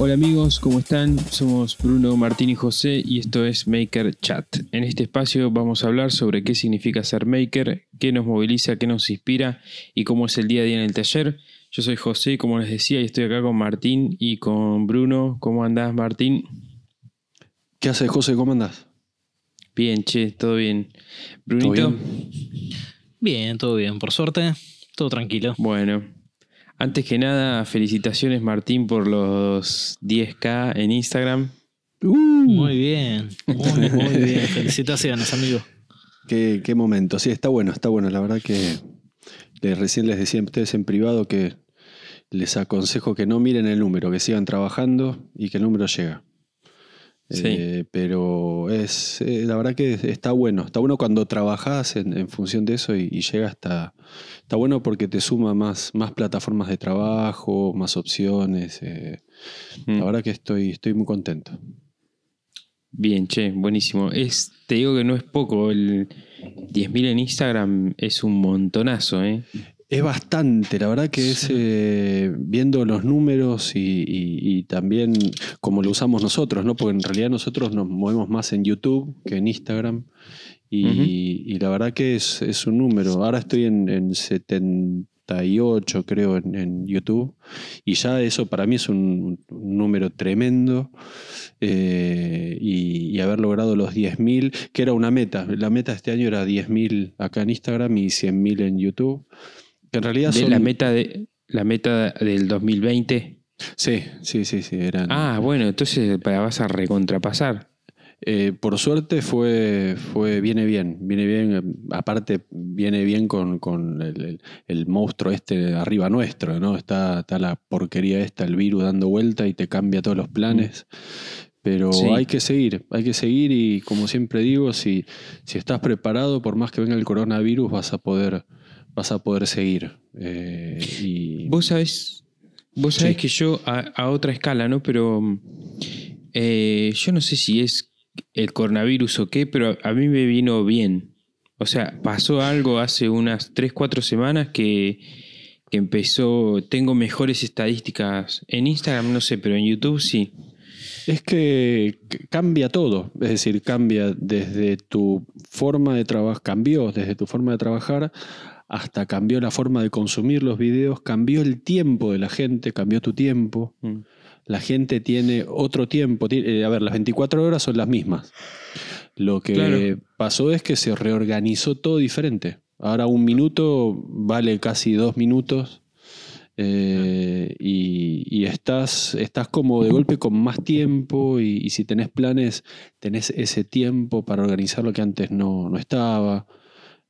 Hola amigos, ¿cómo están? Somos Bruno, Martín y José y esto es Maker Chat. En este espacio vamos a hablar sobre qué significa ser maker, qué nos moviliza, qué nos inspira y cómo es el día a día en el taller. Yo soy José, como les decía, y estoy acá con Martín y con Bruno. ¿Cómo andás, Martín? ¿Qué haces, José? ¿Cómo andás? Bien, che, todo bien. Brunito. Bien, todo bien, por suerte, todo tranquilo. Bueno, antes que nada, felicitaciones Martín por los 10K en Instagram. Uh. muy bien, muy, muy bien. Felicitaciones, amigo. Qué, qué, momento. Sí, está bueno, está bueno. La verdad que recién les decía a ustedes en privado que les aconsejo que no miren el número, que sigan trabajando y que el número llega. Eh, pero es eh, la verdad que está bueno. Está bueno cuando trabajas en, función de eso y, llega hasta. Está bueno porque te suma más, más plataformas de trabajo, más opciones. Eh, la mm. verdad que estoy, estoy muy contento. Bien, che, buenísimo. Es, te digo que no es poco. El 10.000 en Instagram es un montonazo, ¿eh? Es bastante, la verdad que es eh, viendo los números y, también como lo usamos nosotros, ¿no? Porque en realidad nosotros nos movemos más en YouTube que en Instagram. Y, la verdad que es, un número. Ahora estoy en, en 78, creo, en, YouTube. Y ya eso para mí es un, número tremendo. Eh, y, haber logrado los 10.000, que era una meta. La meta este año era 10.000 acá en Instagram y 100.000 en YouTube en realidad de la meta de la meta del 2020. Sí, sí, sí, sí. Eran... Ah, bueno, entonces vas a recontrapasar. Eh, por suerte fue, fue, viene bien, viene bien, aparte viene bien con, el, monstruo este arriba nuestro, ¿no? Está, está, la porquería esta, el virus dando vuelta y te cambia todos los planes. Pero hay que seguir, hay que seguir y como siempre digo, si, si estás preparado, por más que venga el coronavirus, vas a poder vas a poder seguir. Eh, y... Vos sabés, vos sabés que yo a, otra escala, ¿no? Pero eh, yo no sé si es el coronavirus o qué, pero a mí me vino bien. O sea, pasó algo hace unas 3, 4 semanas que, que empezó, tengo mejores estadísticas. En Instagram no sé, pero en YouTube sí. Es que cambia todo, es decir, cambia desde tu forma de trabajar, cambió desde tu forma de trabajar hasta cambió la forma de consumir los videos, cambió el tiempo de la gente, cambió tu tiempo. Mm. La gente tiene otro tiempo. Eh, a ver, las 24 horas son las mismas. Lo que pasó es que se reorganizó todo diferente. Ahora un minuto vale casi dos minutos. Eh, y, estás, estás como de golpe con más tiempo y, si tenés planes, tenés ese tiempo para organizar lo que antes no, no estaba.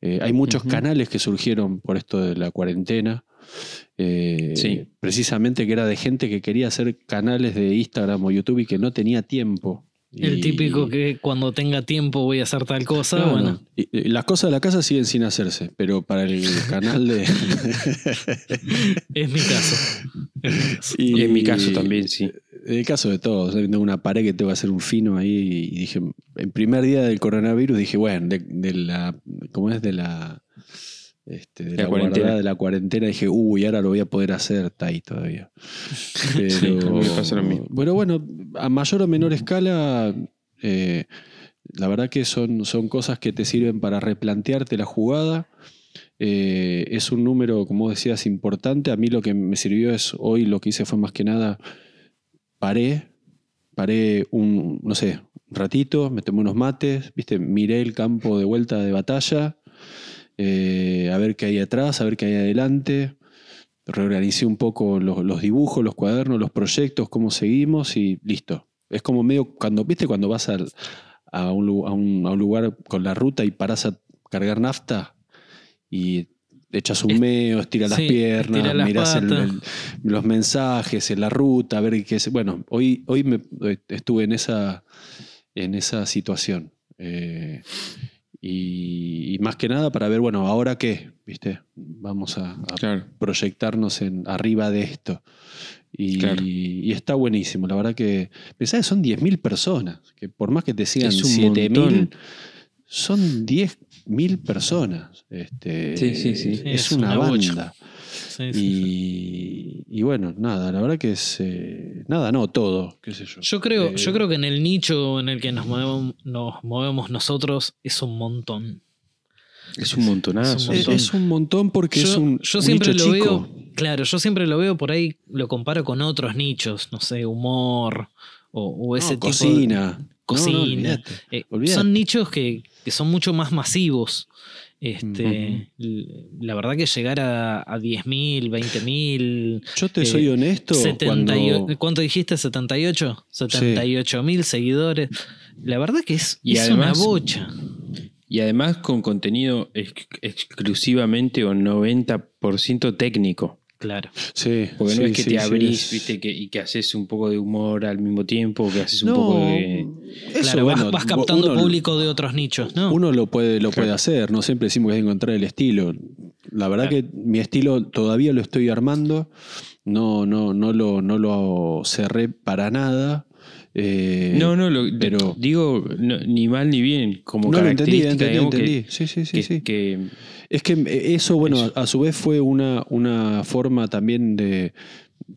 Eh, hay muchos canales que surgieron por esto de la cuarentena. Eh, precisamente que era de gente que quería hacer canales de Instagram o YouTube y que no tenía tiempo. El típico que cuando tenga tiempo voy a hacer tal cosa. bueno. las cosas de la casa siguen sin hacerse, pero para el canal de. es mi caso. Y, en mi caso también, sí. En el caso de todos, tengo una pared que tengo que hacer un fino ahí y dije, el primer día del coronavirus dije, bueno, de, la, ¿cómo es? De la, este, de la, cuarentena. de la cuarentena dije, uy, ahora lo voy a poder hacer, está ahí todavía. Pero, bueno, bueno, a mayor o menor escala, eh, la verdad que son, son cosas que te sirven para replantearte la jugada. Eh, es un número, como decías, importante. A mí lo que me sirvió es, hoy lo que hice fue más que nada paré, paré un, no sé, un ratito, me tomé unos mates, viste, miré el campo de vuelta de batalla, eh, a ver qué hay atrás, a ver qué hay adelante, reorganicé un poco los, dibujos, los cuadernos, los proyectos, cómo seguimos y listo. Es como medio, cuando, viste, cuando vas a, un, a un lugar con la ruta y paras a cargar nafta y echas un meo, estira las piernas, miras los mensajes, en la ruta, a ver qué es. Bueno, hoy, hoy me, estuve en esa, en esa situación. Eh, y, más que nada para ver, bueno, ahora qué, ¿viste? Vamos a, proyectarnos en, arriba de esto. Y, está buenísimo, la verdad que. Pensá que son 10.000 personas, que por más que te sigan 7.000, son 10 mil personas. Este, sí, sí, sí. Es, una, banda. Sí, sí, sí. Y, y bueno, nada, la verdad que es. eh, nada, no, todo, qué sé yo. Yo creo, Eh, yo creo que en el nicho en el que nos movemos, nos movemos nosotros es un montón. Es un montonazo. Es un Es, montón. es un montón porque yo, es un. yo un siempre nicho lo chico. veo, claro, yo siempre lo veo por ahí, lo comparo con otros nichos, no sé, humor o, o ese No, tipo de- cocina. No, no, cocina. olvídate. Eh, son nichos que, que son mucho más masivos. Este, La verdad que llegar a, a 10.000, 20.000, Yo te eh, soy honesto. 78 cuando- ¿cuánto dijiste? ¿78? 78.000 seguidores. La verdad que es, Y es además- una bocha. Y además con contenido ex- exclusivamente o 90% técnico. Claro. Sí, Porque no sí, es que sí, te abrís, viste, que, y que haces un poco de humor al mismo tiempo, que haces un No, poco de. eso, claro, vas- bueno, vas, captando uno- público de otros nichos, ¿no? Uno lo puede, lo puede hacer, no siempre decimos que hay que encontrar el estilo. La verdad Claro. que mi estilo todavía lo estoy armando, no, no, no, lo, no lo cerré para nada. Eh, No, no, lo, pero- digo no, ni mal ni bien, como no lo entendí, característica, entendí, que- entendí. Sí, sí, sí, que, sí. que- Es que eh, eso, bueno, Eso. a su vez fue una, una forma también de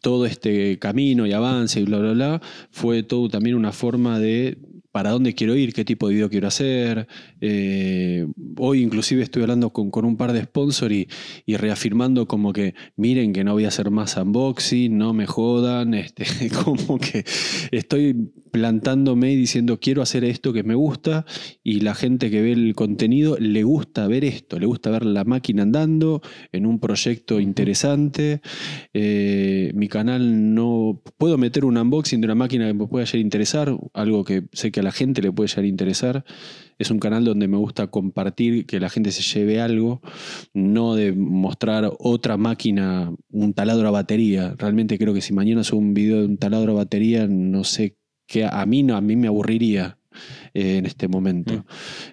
todo este camino y avance y bla, bla, bla, fue todo también una forma de para dónde quiero ir, qué tipo de video quiero hacer. Eh, hoy inclusive estoy hablando con, con un par de sponsors y, y reafirmando como que miren que no voy a hacer más unboxing, no me jodan, este, como que estoy plantándome y diciendo quiero hacer esto que me gusta y la gente que ve el contenido le gusta ver esto, le gusta ver la máquina andando en un proyecto interesante. Eh, mi canal no puedo meter un unboxing de una máquina que me pueda llegar a interesar, algo que sé que a la gente le puede llegar a interesar. Es un canal donde me gusta compartir, que la gente se lleve algo, no de mostrar otra máquina, un taladro a batería. Realmente creo que si mañana subo un video de un taladro a batería, no sé qué, a mí no, a mí me aburriría eh, en este momento.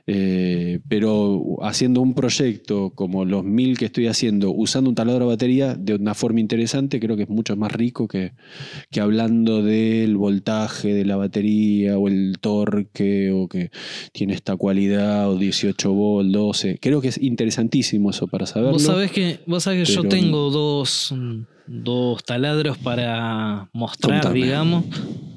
Eh, pero haciendo un proyecto como los mil que estoy haciendo, usando un taladro a batería de una forma interesante, creo que es mucho más rico que, que hablando del voltaje de la batería o el torque o que tiene esta cualidad o 18 volt, 12. Creo que es interesantísimo eso para saberlo. Vos sabés que, vos sabés que yo tengo dos, mm, dos taladros para mostrar, Contame. digamos,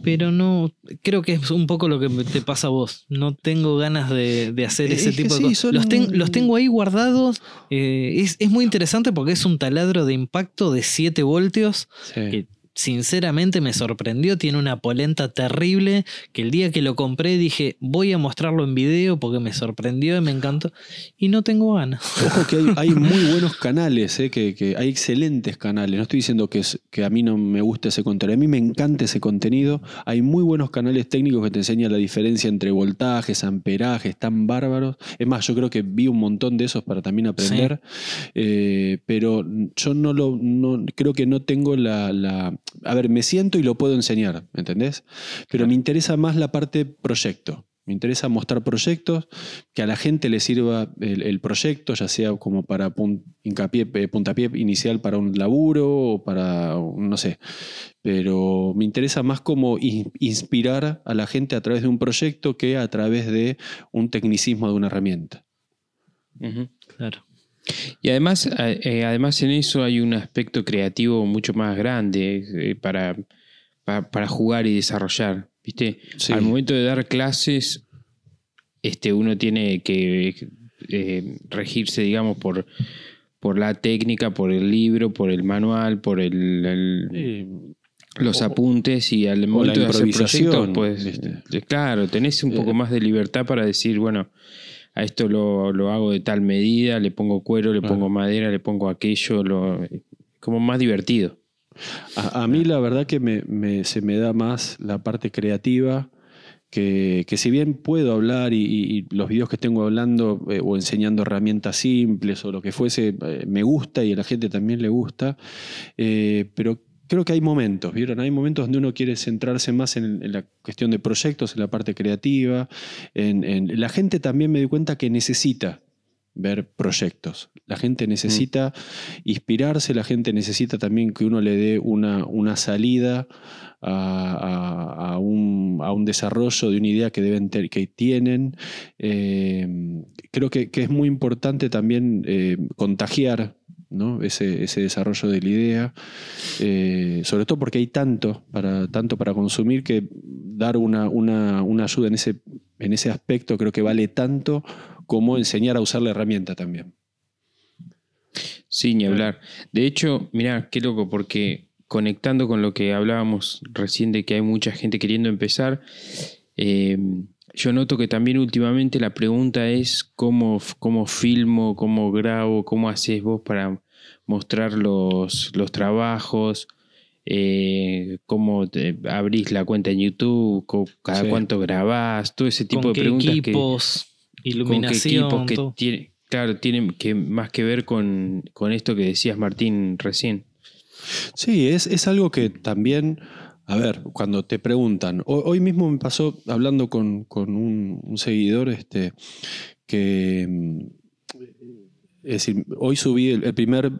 pero no, creo que es un poco lo que te pasa a vos. No tengo ganas de, de hacer Es ese tipo de cosas. Los, ten- los tengo ahí guardados. eh, es, es muy interesante porque es un taladro de impacto de 7 voltios Sí. que sinceramente me sorprendió. Tiene una polenta terrible que el día que lo compré dije voy a mostrarlo en video porque me sorprendió y me encantó. Y no tengo ganas. Ojo que hay, hay muy buenos canales, eh, que, que hay excelentes canales. No estoy diciendo que, es, que a mí no me gusta ese contenido. A mí me encanta ese contenido. Hay muy buenos canales técnicos que te enseñan la diferencia entre voltajes, amperajes, tan bárbaros. Es más, yo creo que vi un montón de esos para también aprender. Eh, pero yo no lo no, creo que no tengo la, la- A ver, me siento y lo puedo enseñar, ¿me entendés? Pero me interesa más la parte proyecto. Me interesa mostrar proyectos, que a la gente le sirva el, el proyecto, ya sea como para pun- hincapié, eh, puntapié inicial para un laburo o para, no sé. Pero me interesa más como in- inspirar a la gente a través de un proyecto que a través de un tecnicismo de una herramienta. Claro. Y además, eh, además en eso hay un aspecto creativo mucho más grande eh, para, para, para jugar y desarrollar. ¿Viste? Sí. Al momento de dar clases, este, uno tiene que eh, regirse, digamos, por, por la técnica, por el libro, por el manual, por el, el- los o- apuntes y al momento de hacer proyectos, pues, ¿viste? claro, tenés un poco más de libertad para decir, bueno, a esto lo, lo hago de tal medida, le pongo cuero, le Claro. pongo madera, le pongo aquello, lo, como más divertido. A, a mí la verdad que me, me- se me da más la parte creativa, que, que si bien puedo hablar y los videos que tengo hablando eh, o enseñando herramientas simples o lo que fuese, eh, me gusta y a la gente también le gusta, eh, pero creo que hay momentos, ¿vieron? Hay momentos donde uno quiere centrarse más en, la cuestión de proyectos, en la parte creativa, en, la gente también me di cuenta que necesita ver proyectos. La gente necesita inspirarse, la gente necesita también que uno le dé una, una salida a, un, a un desarrollo de una idea que, deben ter- que tienen. Eh, creo que, que es muy importante también eh, contagiar ¿no? ese, ese desarrollo de la idea, eh, sobre todo porque hay tanto para, tanto para consumir que dar una, una, una ayuda en ese, en ese aspecto creo que vale tanto como enseñar a usar la herramienta también. Sí, ni hablar. De hecho, mira, qué loco, porque conectando con lo que hablábamos recién de que hay mucha gente queriendo empezar, eh, yo noto que también últimamente la pregunta es cómo, cómo filmo, cómo grabo, cómo haces vos para mostrar los, los trabajos, eh, cómo abrís la cuenta en YouTube, cada cuánto grabás, todo ese tipo de preguntas. Equipos, iluminación. Con qué equipos que tiene, claro, tienen que, más que ver con, con esto que decías Martín recién. Sí, es, es algo que también a ver, cuando te preguntan, hoy mismo me pasó hablando con, un, seguidor este, que, mm, es decir, hoy subí el, primer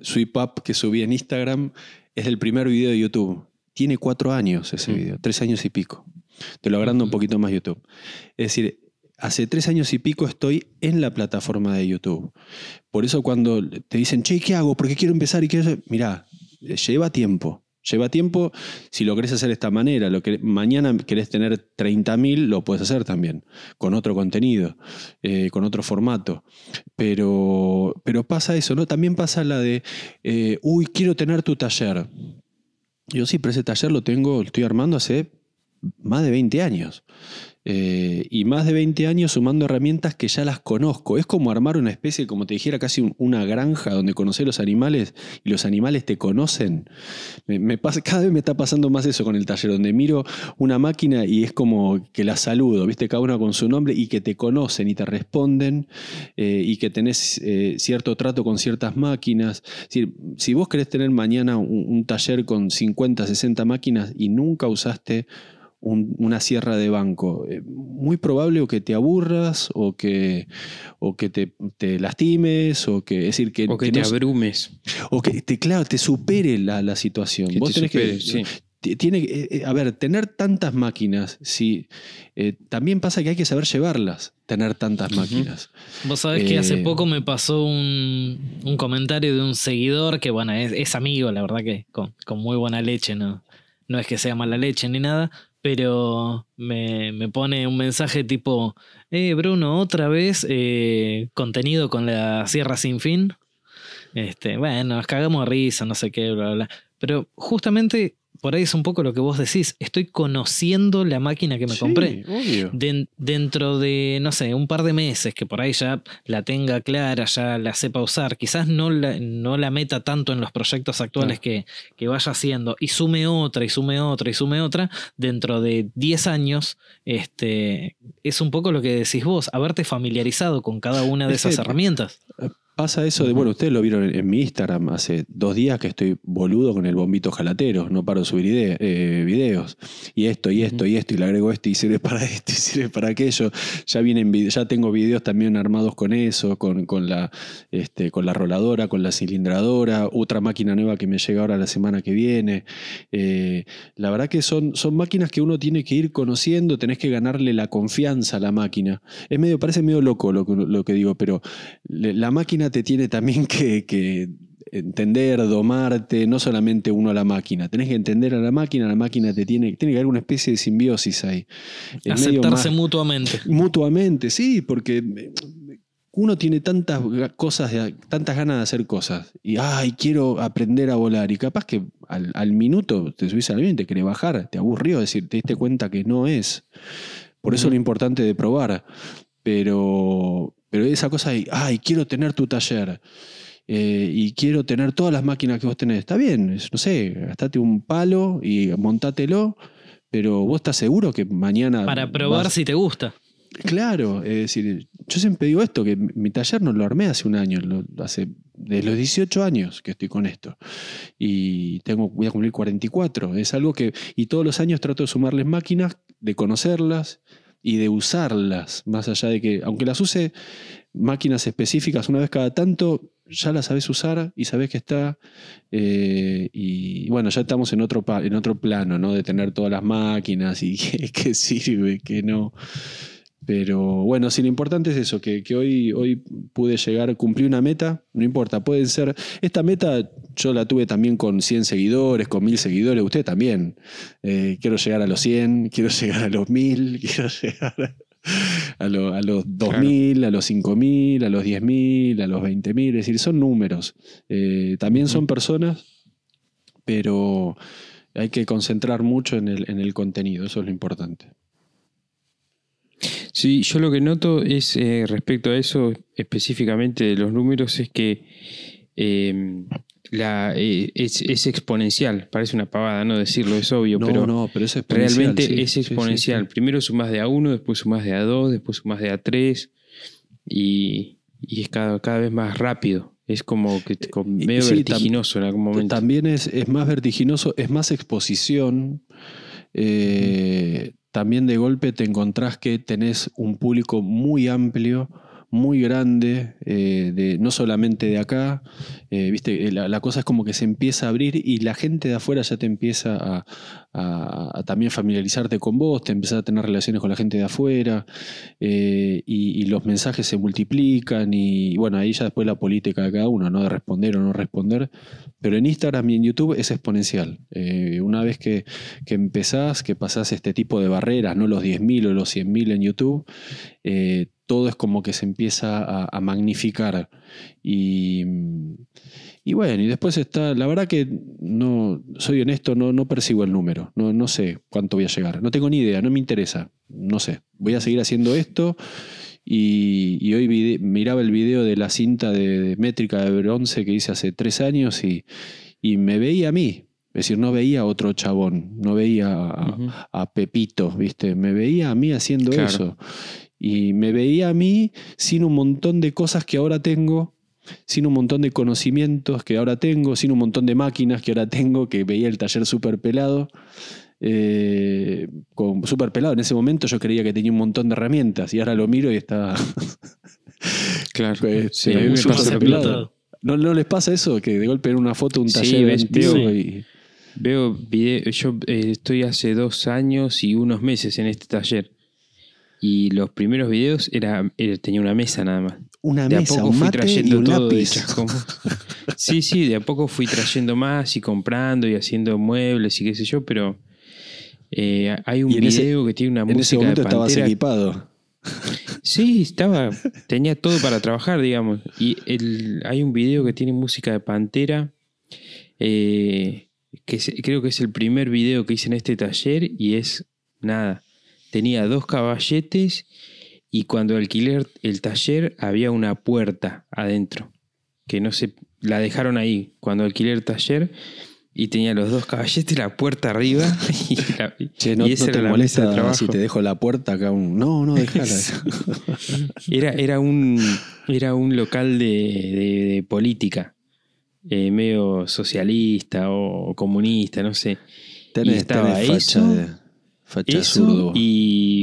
sweep up que subí en Instagram, es el primer video de YouTube. Tiene cuatro años ese video, tres años y pico. Te lo agrando un poquito más YouTube. Es decir, hace tres años y pico estoy en la plataforma de YouTube. Por eso cuando te dicen, che, ¿qué hago? Porque quiero empezar y quiero... Mirá, lleva tiempo. Lleva tiempo, si lo querés hacer de esta manera, lo que mañana querés tener 30.000, lo puedes hacer también, con otro contenido, eh, con otro formato. Pero, pero pasa eso, ¿no? También pasa la de, eh, uy, quiero tener tu taller. Yo sí, pero ese taller lo tengo, lo estoy armando hace más de 20 años. Eh, y más de 20 años sumando herramientas que ya las conozco. Es como armar una especie, como te dijera, casi una granja donde conocer los animales y los animales te conocen. Me, pasa, cada vez me está pasando más eso con el taller, donde miro una máquina y es como que la saludo, ¿viste? Cada una con su nombre y que te conocen y te responden eh, y que tenés eh, cierto trato con ciertas máquinas. si vos querés tener mañana un, un taller con 50, 60 máquinas y nunca usaste una sierra de banco. Eh, muy probable o que te aburras o que, o que te, lastimes o que, decir, que, o que, te abrumes. O que te, claro, te supere la, situación. Vos tenés que, sí. Tiene, eh, eh, a ver, tener tantas máquinas, sí, también pasa que hay que saber llevarlas, tener tantas máquinas. Vos sabés que hace poco me pasó un, comentario de un seguidor que, bueno, es, amigo, la verdad que con, con, muy buena leche, ¿no? No es que sea mala leche ni nada, pero me, me, pone un mensaje tipo, eh, Bruno, otra vez eh, contenido con la Sierra Sin Fin. Este, bueno, nos cagamos risa, no sé qué, bla, bla. Pero justamente por ahí es un poco lo que vos decís. Estoy conociendo la máquina que me compré. dentro de, no sé, un par de meses que por ahí ya la tenga clara, ya la sepa usar. Quizás no la, no la meta tanto en los proyectos actuales que, que, vaya haciendo y sume otra y sume otra y sume otra. Dentro de 10 años, este, es un poco lo que decís vos, haberte familiarizado con cada una de esas herramientas. Pasa eso de, bueno, ustedes lo vieron en, mi Instagram hace dos días que estoy boludo con el bombito jalatero, no paro de subir eh, videos. Y esto, y esto, y esto, y le agrego esto, y sirve para esto, y sirve para aquello. Ya vienen ya tengo videos también armados con eso, con, con, la, este, con la roladora, con la cilindradora, otra máquina nueva que me llega ahora la semana que viene. Eh, la verdad que son, son máquinas que uno tiene que ir conociendo, tenés que ganarle la confianza a la máquina. Es medio, parece medio loco lo, lo que digo, pero la máquina te tiene también que, entender, domarte, no solamente uno a la máquina. Tenés que entender a la máquina, la máquina te tiene, tiene que haber una especie de simbiosis ahí. Aceptarse mutuamente. Mutuamente, sí, porque uno tiene tantas cosas, tantas ganas de hacer cosas. Y, ay, quiero aprender a volar. Y capaz que al, minuto te subís al avión y te querés bajar, te aburrió, decir, te diste cuenta que no es. Por eso lo importante de probar. Pero, pero esa cosa de, ay, quiero tener tu taller eh, y quiero tener todas las máquinas que vos tenés. Está bien, no sé, gastate un palo y montátelo, pero vos estás seguro que mañana. Para probar si te gusta. Claro, es decir, yo siempre digo esto, que mi taller no lo armé hace un año, hace de los 18 años que estoy con esto. Y tengo, voy a cumplir 44. Es algo que, y todos los años trato de sumarles máquinas, de conocerlas y de usarlas, más allá de que, aunque las use máquinas específicas una vez cada tanto, ya las sabes usar y sabes que está. Eh, y bueno, ya estamos en otro, en otro plano, ¿no? De tener todas las máquinas y qué, sirve, qué no. Pero bueno, sí, lo importante es eso, que, hoy, hoy pude llegar, cumplir una meta, no importa, pueden ser, esta meta yo la tuve también con 100 seguidores, con 1000 seguidores, usted también. Eh, quiero llegar a los 100, quiero llegar a los 1000, quiero llegar a, los 2000, a los 5000, a los 10000, a los 20000, es decir, son números. Eh, también son personas, pero hay que concentrar mucho en el, en el contenido, eso es lo importante. Sí, yo lo que noto es eh, respecto a eso específicamente de los números es que em, la, eh, es, exponencial. Parece una pavada no decirlo, es obvio, pero, no, pero es realmente es exponencial. Primero sumas de A1, después sumas de A2, después sumas de A3 y, y es cada, cada vez más rápido. Es como que eh, medio vertiginoso en algún momento. También es, es, más vertiginoso, es más exposición. Eh, también de golpe te encontrás que tenés un público muy amplio, muy grande, eh, de, no solamente de acá, eh, viste, eh, la, cosa es como que se empieza a abrir y la gente de afuera ya te empieza a, también familiarizarte con vos, te empieza a tener relaciones con la gente de afuera y, los mensajes se multiplican y, bueno, ahí ya después la política de cada uno, ¿no? De responder o no responder, pero en Instagram y en YouTube es exponencial. una vez que, que, empezás, que pasás este tipo de barreras, no los 10.000 o los 100.000 en YouTube, todo es como que se empieza a, magnificar. Y, y, bueno, y después está, la verdad que no, soy honesto, no, no percibo el número, no, no sé cuánto voy a llegar, no tengo ni idea, no me interesa, no sé, voy a seguir haciendo esto. Y, hoy miraba el video de la cinta de, métrica de bronce que hice hace tres años y, me veía a mí, es decir, no veía a otro chabón, no veía a, Pepito, ¿viste? Me veía a mí haciendo eso. Y me veía a mí sin un montón de cosas que ahora tengo, sin un montón de conocimientos que ahora tengo, sin un montón de máquinas que ahora tengo, que veía el taller súper pelado. Eh, súper pelado. En ese momento yo creía que tenía un montón de herramientas y ahora lo miro y está. claro. Pues, sí, a mí me pasa pelado. ¿No, ¿No, les pasa eso? Que de golpe en una foto un taller sí, veo, y... veo video, yo eh, estoy hace dos años y unos meses en este taller. Y los primeros videos era, tenía una mesa nada más. Una de mesa, a poco fui trayendo todo de Sí, sí, de a poco fui trayendo más y comprando y haciendo muebles y qué sé yo, pero eh, hay un video que tiene una música. En ese momento estabas equipado. Sí, estaba, tenía todo para trabajar, digamos. Y el, hay un video que tiene música de Pantera, eh, que creo que es el primer video que hice en este taller y es nada tenía dos caballetes y cuando alquilé el taller había una puerta adentro, que no se la dejaron ahí cuando alquilé el taller y tenía los dos caballetes, la puerta arriba y, che, no, te molesta si te dejo la puerta acá un... No, no, déjala. era, era, un, era un local de, política, eh, medio socialista o comunista, no sé. y estaba eso, eso y,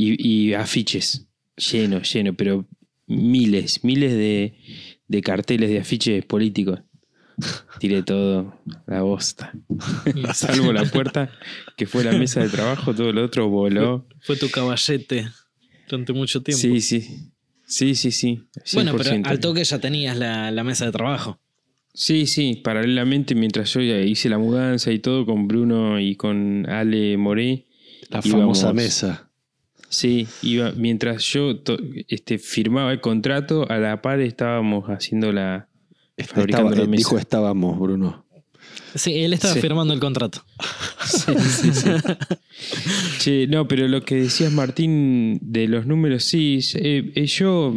y, afiches, lleno, lleno, pero miles, miles de, de carteles de afiches políticos. Tiré todo la bosta. Salvo la puerta, que fue la mesa de trabajo, todo lo otro voló. Fue tu caballete durante mucho tiempo. Sí, sí. Sí, sí, sí. Bueno, pero al toque ya tenías la, la mesa de trabajo. Sí, sí, paralelamente mientras yo hice la mudanza y todo con Bruno y con Ale Moré. La famosa mesa. Sí, iba, mientras yo este, firmaba el contrato, a la par estábamos haciendo la... Fabricando la mesa. Dijo estábamos, Bruno. Sí, él estaba firmando el contrato. Sí, sí, sí. no, pero lo que decías, Martín, de los números, sí, eh, eh, yo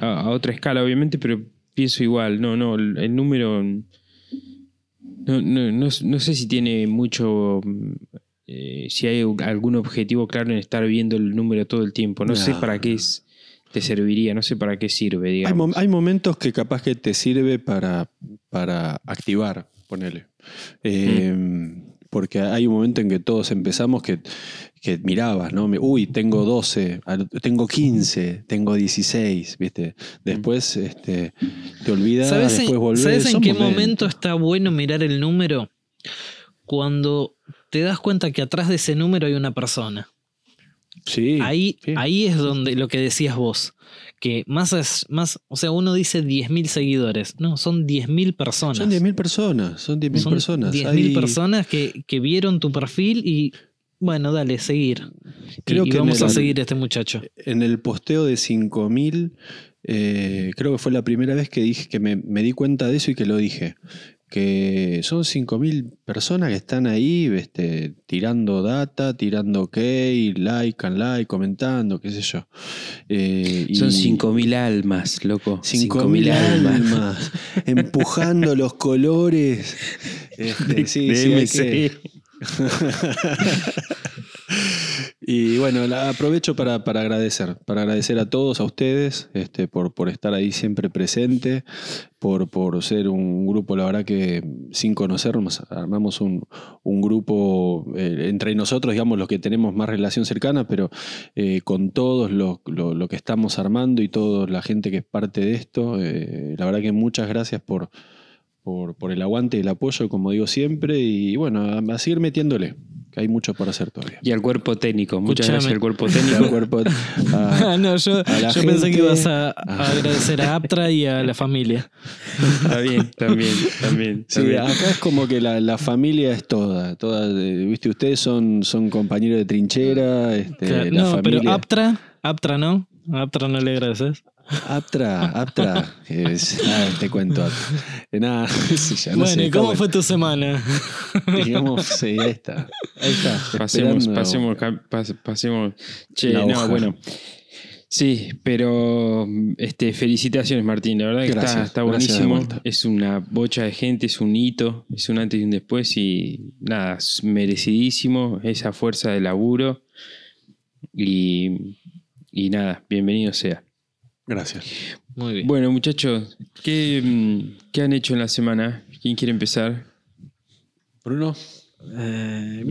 a, otra escala, obviamente, pero pienso igual. No, no, el número. No, no, no, sé si tiene mucho. Eh, si hay algún objetivo claro en estar viendo el número todo el tiempo. No, sé para qué es, te serviría, no sé para qué sirve, digamos. Hay, momentos que capaz que te sirve para, para activar, ponele. Eh, mm. Porque hay un momento en que todos empezamos que que mirabas, ¿no? Uy, tengo 12, tengo 15, tengo 16, ¿viste? Después este, te olvidas, después volvés. ¿Sabes en qué momento está bueno mirar el número? Cuando te das cuenta que atrás de ese número hay una persona. Sí. Ahí, ahí es donde lo que decías vos. Que más es más, o sea, uno dice 10.000 seguidores. No, son 10.000 personas. Son 10.000 personas, son 10.000 personas. 10.000 personas que, que vieron tu perfil y bueno, dale, seguir. Creo que vamos a seguir a este muchacho. En el posteo de 5000, eh, creo que fue la primera vez que dije que me, me, di cuenta de eso y que lo dije que son 5.000 personas que están ahí este, tirando data, tirando ok, like and like, comentando, qué sé yo. Eh, son 5.000 almas, loco. 5.000 almas, empujando los colores. Este, sí, sí, y bueno, aprovecho para, agradecer, para agradecer a todos, a ustedes, este, por, por estar ahí siempre presente, por, por ser un grupo, la verdad que sin conocernos, armamos un, grupo eh, entre nosotros, digamos, los que tenemos más relación cercana, pero eh, con todos lo, que estamos armando y toda la gente que es parte de esto, eh, la verdad que muchas gracias por por, el aguante y el apoyo, como digo siempre, y bueno, a, seguir metiéndole, que hay mucho por hacer todavía. Y al cuerpo técnico, muchas gracias al cuerpo técnico. cuerpo, no, yo, pensé que ibas a, agradecer a Aptra y a la familia. Está bien, también, también. Sí, acá es como que la, familia es toda, toda, eh, viste, ustedes son, son compañeros de trinchera, este, no, pero Aptra, Aptra no, Aptra no le agradeces. Aptra, Aptra. Ah, te cuento. Nada, bueno, ¿y cómo fue tu semana? Digamos, sí, ahí está. Ahí está. Pasemos, pasemos, pasemos. Che, no, bueno. Sí, pero este, felicitaciones Martín, la verdad que está, está buenísimo. Es una bocha de gente, es un hito, es un antes y un después y nada, merecidísimo esa fuerza de laburo y, y nada, bienvenido sea. Gracias. Muy bien. Bueno, muchachos, ¿qué, mm, ¿qué, han hecho en la semana? ¿Quién quiere empezar? Bruno. Eh,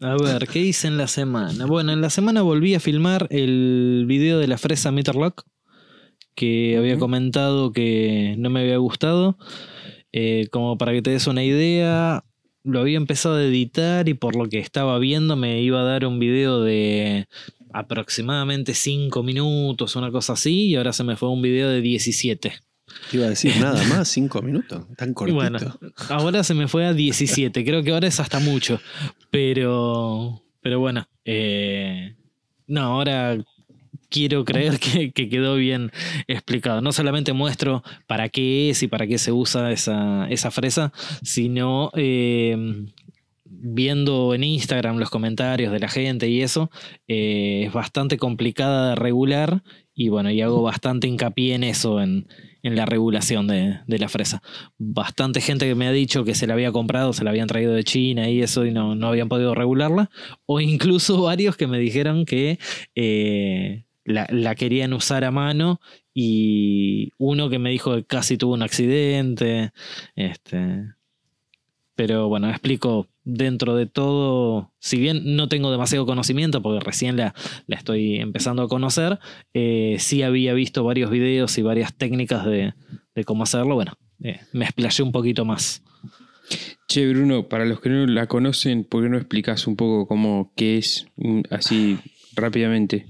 a ver, ¿qué hice en la semana? Bueno, en la semana volví a filmar el video de la fresa Meterlock, que había comentado que no me había gustado. Eh, como para que te des una idea, lo había empezado a editar y por lo que estaba viendo me iba a dar un video de aproximadamente 5 minutos, una cosa así, y ahora se me fue un video de 17. Te iba a decir nada más, 5 minutos, tan cortito. Bueno, ahora se me fue a 17, creo que ahora es hasta mucho, pero, pero bueno, eh, no, ahora quiero creer que, quedó bien explicado. No solamente muestro para qué es y para qué se usa esa, esa fresa, sino eh, viendo en Instagram los comentarios de la gente y eso, eh, es bastante complicada de regular y bueno, y hago bastante hincapié en eso, en, la regulación de, la fresa. Bastante gente que me ha dicho que se la había comprado, se la habían traído de China y eso y no, habían podido regularla, o incluso varios que me dijeron que... Eh, la, la, querían usar a mano y uno que me dijo que casi tuvo un accidente. Este, pero bueno, explico dentro de todo, si bien no tengo demasiado conocimiento porque recién la, la estoy empezando a conocer, eh, sí había visto varios videos y varias técnicas de, cómo hacerlo. Bueno, eh, me explayé un poquito más. Che, Bruno, para los que no la conocen, ¿por qué no explicas un poco cómo qué es así rápidamente?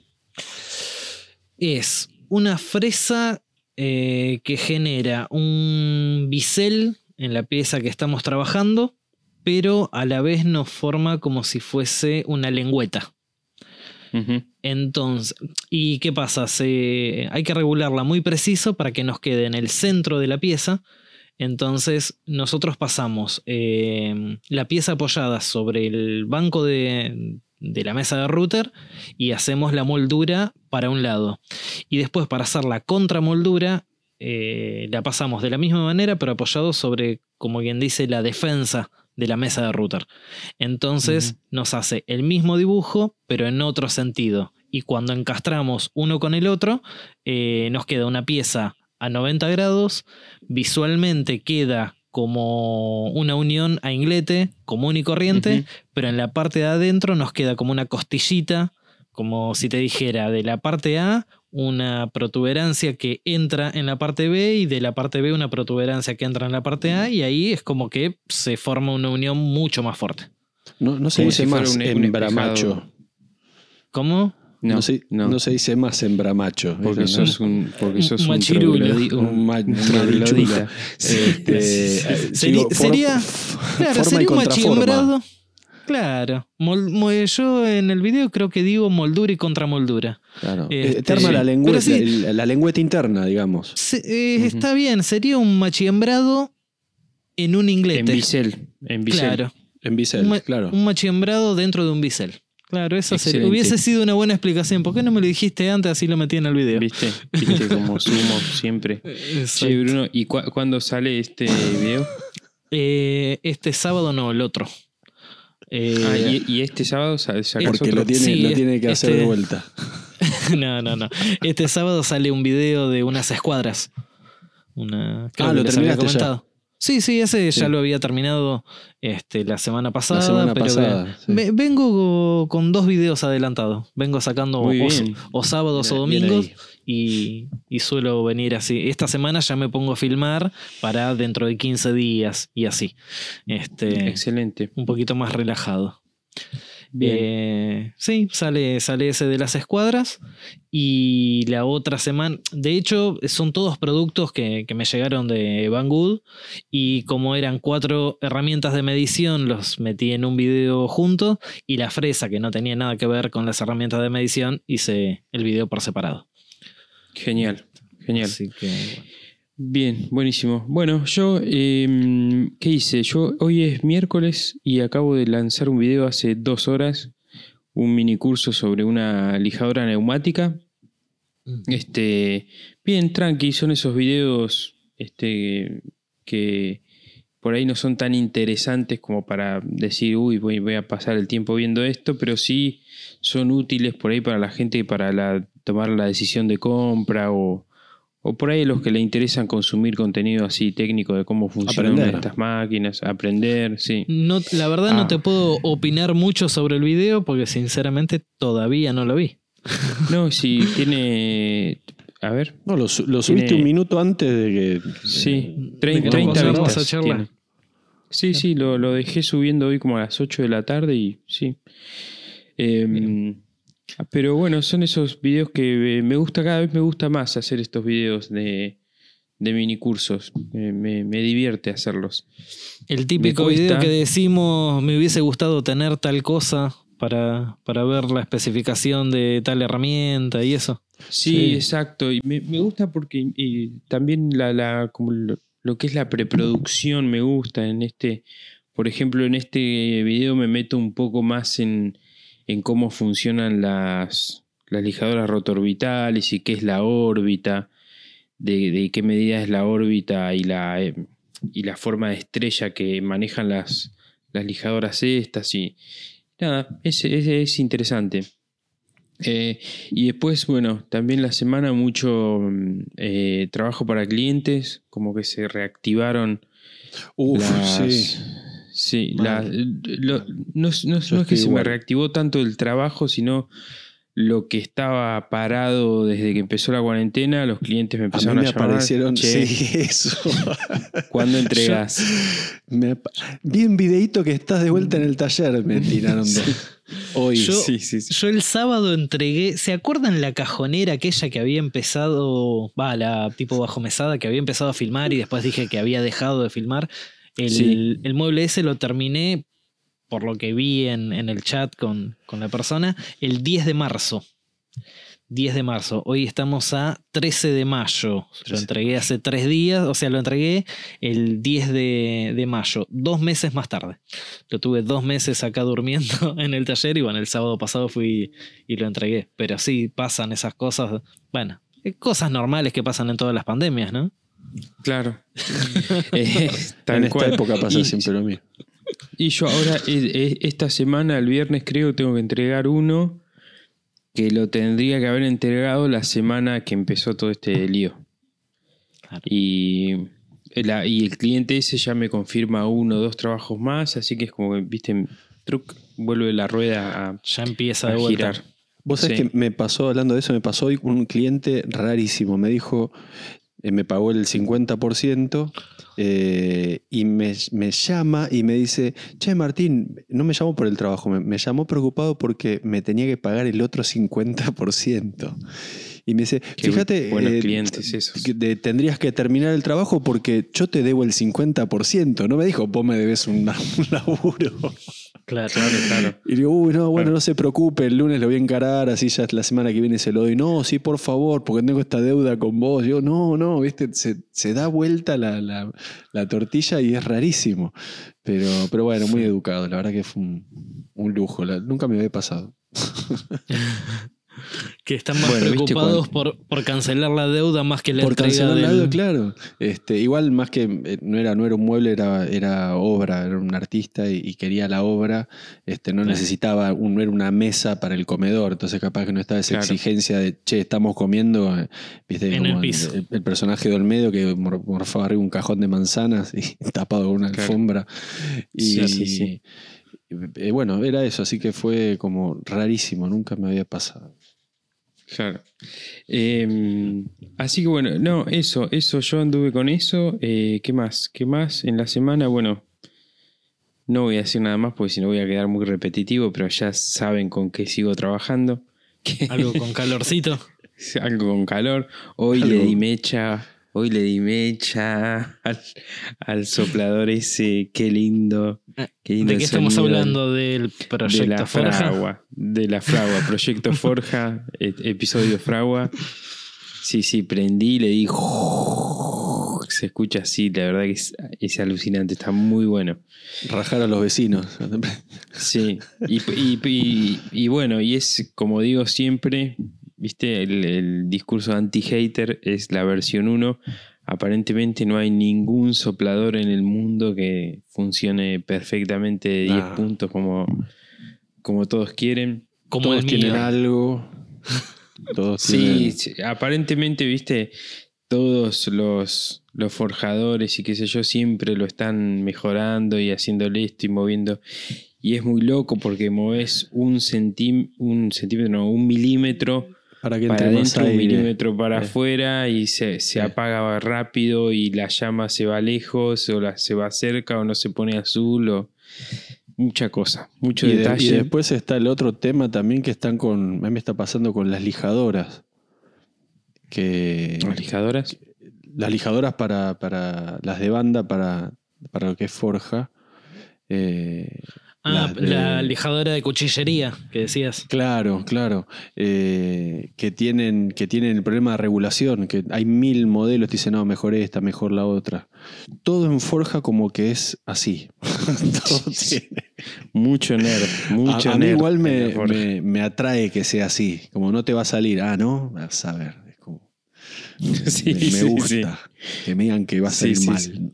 Es una fresa eh, que genera un bisel en la pieza que estamos trabajando pero a la vez nos forma como si fuese una lengüeta. Entonces, ¿y qué pasa? Se, hay que regularla muy preciso para que nos quede en el centro de la pieza. Entonces, nosotros pasamos eh, la pieza apoyada sobre el banco de, la mesa de router y hacemos la moldura para un lado. Y después, para hacer la contramoldura, eh, la pasamos de la misma manera, pero apoyado sobre, como quien dice, la defensa de la mesa de router. Entonces nos hace el mismo dibujo, pero en otro sentido. Y cuando encastramos uno con el otro, eh, nos queda una pieza a 90 grados, visualmente queda como una unión a inglete común y corriente, pero en la parte de adentro nos queda como una costillita, como si te dijera de la parte A una protuberancia que entra en la parte B y de la parte B una protuberancia que entra en la parte A y ahí es como que se forma una unión mucho más fuerte. No, no se dice más un, hembramacho. ¿Cómo? No, se, no. se dice más sembramacho. Porque sos un, porque sos un, machirulo. Un, este, sería, sería, claro, sería un machimbrado. Claro. yo en el video creo que digo moldura y contramoldura. Claro. Este, la, lengüeta, la, lengüeta interna, digamos. Eh, está bien, sería un machiembrado en un inglés. En bisel. En bisel. Claro. En bisel, claro. Un machiembrado dentro de un bisel. Claro, eso sería, hubiese sido una buena explicación. ¿Por qué no me lo dijiste antes? Así lo metí en el video. Viste, viste como sumo siempre. Sí, Bruno, ¿y cuándo sale este video? Eh, este sábado no, el otro. Eh, ah, y, este sábado sale Porque lo tiene, lo tiene que hacer de este- vuelta. no, no, no. Este sábado sale un video de unas escuadras. Una, ah, lo terminaste comentado. Sí, sí, ese ya lo había terminado este, la semana pasada. pero vengo con dos videos adelantados. Vengo sacando o, sábados o domingos y, suelo venir así. Esta semana ya me pongo a filmar para dentro de 15 días y así. Este, Excelente. Un poquito más relajado. Eh, sí, sale, sale ese de las escuadras. Y la otra semana, de hecho, son todos productos que, me llegaron de Banggood. Y como eran cuatro herramientas de medición, los metí en un video juntos. Y la fresa, que no tenía nada que ver con las herramientas de medición, hice el video por separado. Genial, genial. Así que. Bien, buenísimo. Bueno, yo, em, ¿qué hice? Yo hoy es miércoles y acabo de lanzar un video hace dos horas, un mini curso sobre una lijadora neumática. Este, bien, tranqui, son esos videos este, que por ahí no son tan interesantes como para decir, uy, voy, voy a pasar el tiempo viendo esto, pero sí son útiles por ahí para la gente para la, tomar la decisión de compra o, o por ahí los que le interesan consumir contenido así técnico de cómo funcionan estas máquinas, aprender, sí. No, la verdad no ah. te puedo opinar mucho sobre el video porque sinceramente todavía no lo vi. No, si tiene... A ver. No, lo, subiste un minuto antes de que... Sí, 30, 30 vistas Sí, sí, lo, lo, dejé subiendo hoy como a las 8 de la tarde y sí. Eh, pero bueno, son esos videos que eh, me gusta, cada vez me gusta más hacer estos videos de, de mini cursos. Me, divierte hacerlos. El típico video que decimos, me hubiese gustado tener tal cosa para, para ver la especificación de tal herramienta y eso. Sí, exacto. Y me, gusta porque también la, la, como lo, que es la preproducción me gusta en este, por ejemplo, en este video me meto un poco más en, en cómo funcionan las, las lijadoras rotoorbitales y qué es la órbita, de, qué medida es la órbita y la, eh, y la forma de estrella que manejan las, las lijadoras estas y nada, es, es, interesante. Eh, y después, bueno, también la semana mucho mm, eh, trabajo para clientes, como que se reactivaron Uf, sí. Sí, la, no, es que se me reactivó tanto el trabajo, sino lo que estaba parado desde que empezó la cuarentena, los clientes me empezaron a, me Aparecieron, sí, eso. ¿Cuándo entregas? bien videíto que estás de vuelta en el taller, me tiraron Hoy. Yo, sí, sí, yo el sábado entregué. ¿Se acuerdan la cajonera aquella que había empezado? Va, la tipo bajo mesada que había empezado a filmar y después dije que había dejado de filmar. El, mueble ese lo terminé, por lo que vi en, el chat con, la persona, el 10 de marzo. 10 de marzo. Hoy estamos a 13 de mayo. Lo entregué hace tres días, o sea, lo entregué el 10 de, mayo, dos meses más tarde. Lo tuve dos meses acá durmiendo en el taller y bueno, el sábado pasado fui y lo entregué. Pero sí, pasan esas cosas, bueno, cosas normales que pasan en todas las pandemias, ¿no? Claro. Eh, en esta época pasa siempre lo mismo. Y yo ahora, eh, eh, esta semana, el viernes creo, tengo que entregar uno que lo tendría que haber entregado la semana que empezó todo este lío. Y, y el cliente ese ya me confirma uno o dos trabajos más, así que es como que, viste, truc, vuelve la rueda a, ya empieza a girar. Vos sabés que me pasó, hablando de eso, me pasó hoy un cliente rarísimo. Me dijo, me pagó el 50% eh, y me, llama y me dice, che Martín, no me llamó por el trabajo, me, llamó preocupado porque me tenía que pagar el otro 50%. Y me dice, fíjate, eh, clientes tendrías que terminar el trabajo porque yo te debo el 50%. No me dijo, vos me debes un, un laburo. Claro, claro, claro. Y digo, uy, no, bueno, no se preocupe, el lunes lo voy a encarar, así ya la semana que viene se lo doy. No, sí, por favor, porque tengo esta deuda con vos. Yo, no, no, viste, se, da vuelta la, tortilla y es rarísimo. Pero, pero bueno, muy educado, la verdad que fue un, lujo, nunca me había pasado. que están más preocupados por, por, cancelar la deuda más que la por cancelar la deuda, claro. Este, igual más que eh, no era, no era un mueble, era, era obra, era un artista y, quería la obra, este, no necesitaba, un, no era una mesa para el comedor, entonces capaz que no estaba esa exigencia de, che, estamos comiendo, eh, viste, en el, piso. El, personaje de Olmedo que morfaba arriba un cajón de manzanas y tapado con una alfombra. Y, sí, sí, eh, bueno, era eso, así que fue como rarísimo, nunca me había pasado. Claro. Em, así que bueno, no, eso, eso, yo anduve con eso. Eh, ¿Qué más? ¿Qué más? En la semana, bueno, no voy a decir nada más porque si no voy a quedar muy repetitivo, pero ya saben con qué sigo trabajando. Algo con calorcito. Algo con calor. Hoy le di mecha Hoy le di mecha al, soplador ese, qué lindo. Ah, ¿De qué estamos hablando? ¿Del proyecto de la Forja? de la Fragua, Proyecto Forja, e, episodio Fragua. Sí, sí, prendí, le di. Se escucha así, la verdad que es, alucinante, está muy bueno. Rajar a los vecinos. Sí, y bueno, y es como digo siempre, viste, el, discurso anti-hater es la versión 1. Aparentemente no hay ningún soplador en el mundo que funcione perfectamente de 10 puntos como, como todos quieren. Como todos tienen algo. todos sí, aparentemente, viste, todos los, los forjadores y qué sé yo siempre lo están mejorando y haciéndole esto y moviendo. Y es muy loco porque moves un, centí un centímetro, no, un milímetro para que entre adentro, un milímetro para afuera y se, apaga rápido y la llama se va lejos o la, se va cerca o no se pone azul o mucha cosa, mucho detalle. y después está el otro tema también que están con, a mí me está pasando con las lijadoras. Que, ¿Las lijadoras? Las lijadoras para, para las de banda, para, para lo que es forja. Eh, Ah, la lijadora de cuchillería que decías. Claro, claro. Eh, que, tienen, que tienen el problema de regulación, que hay mil modelos, te dicen, no, mejor esta, mejor la otra. Todo en Forja como que es así. Mucho nerd, mucho a, mí igual me, me, atrae que sea así, como no te va a salir, ah, ¿no? Vas a ver, es como... me, gusta que me digan que va a salir mal.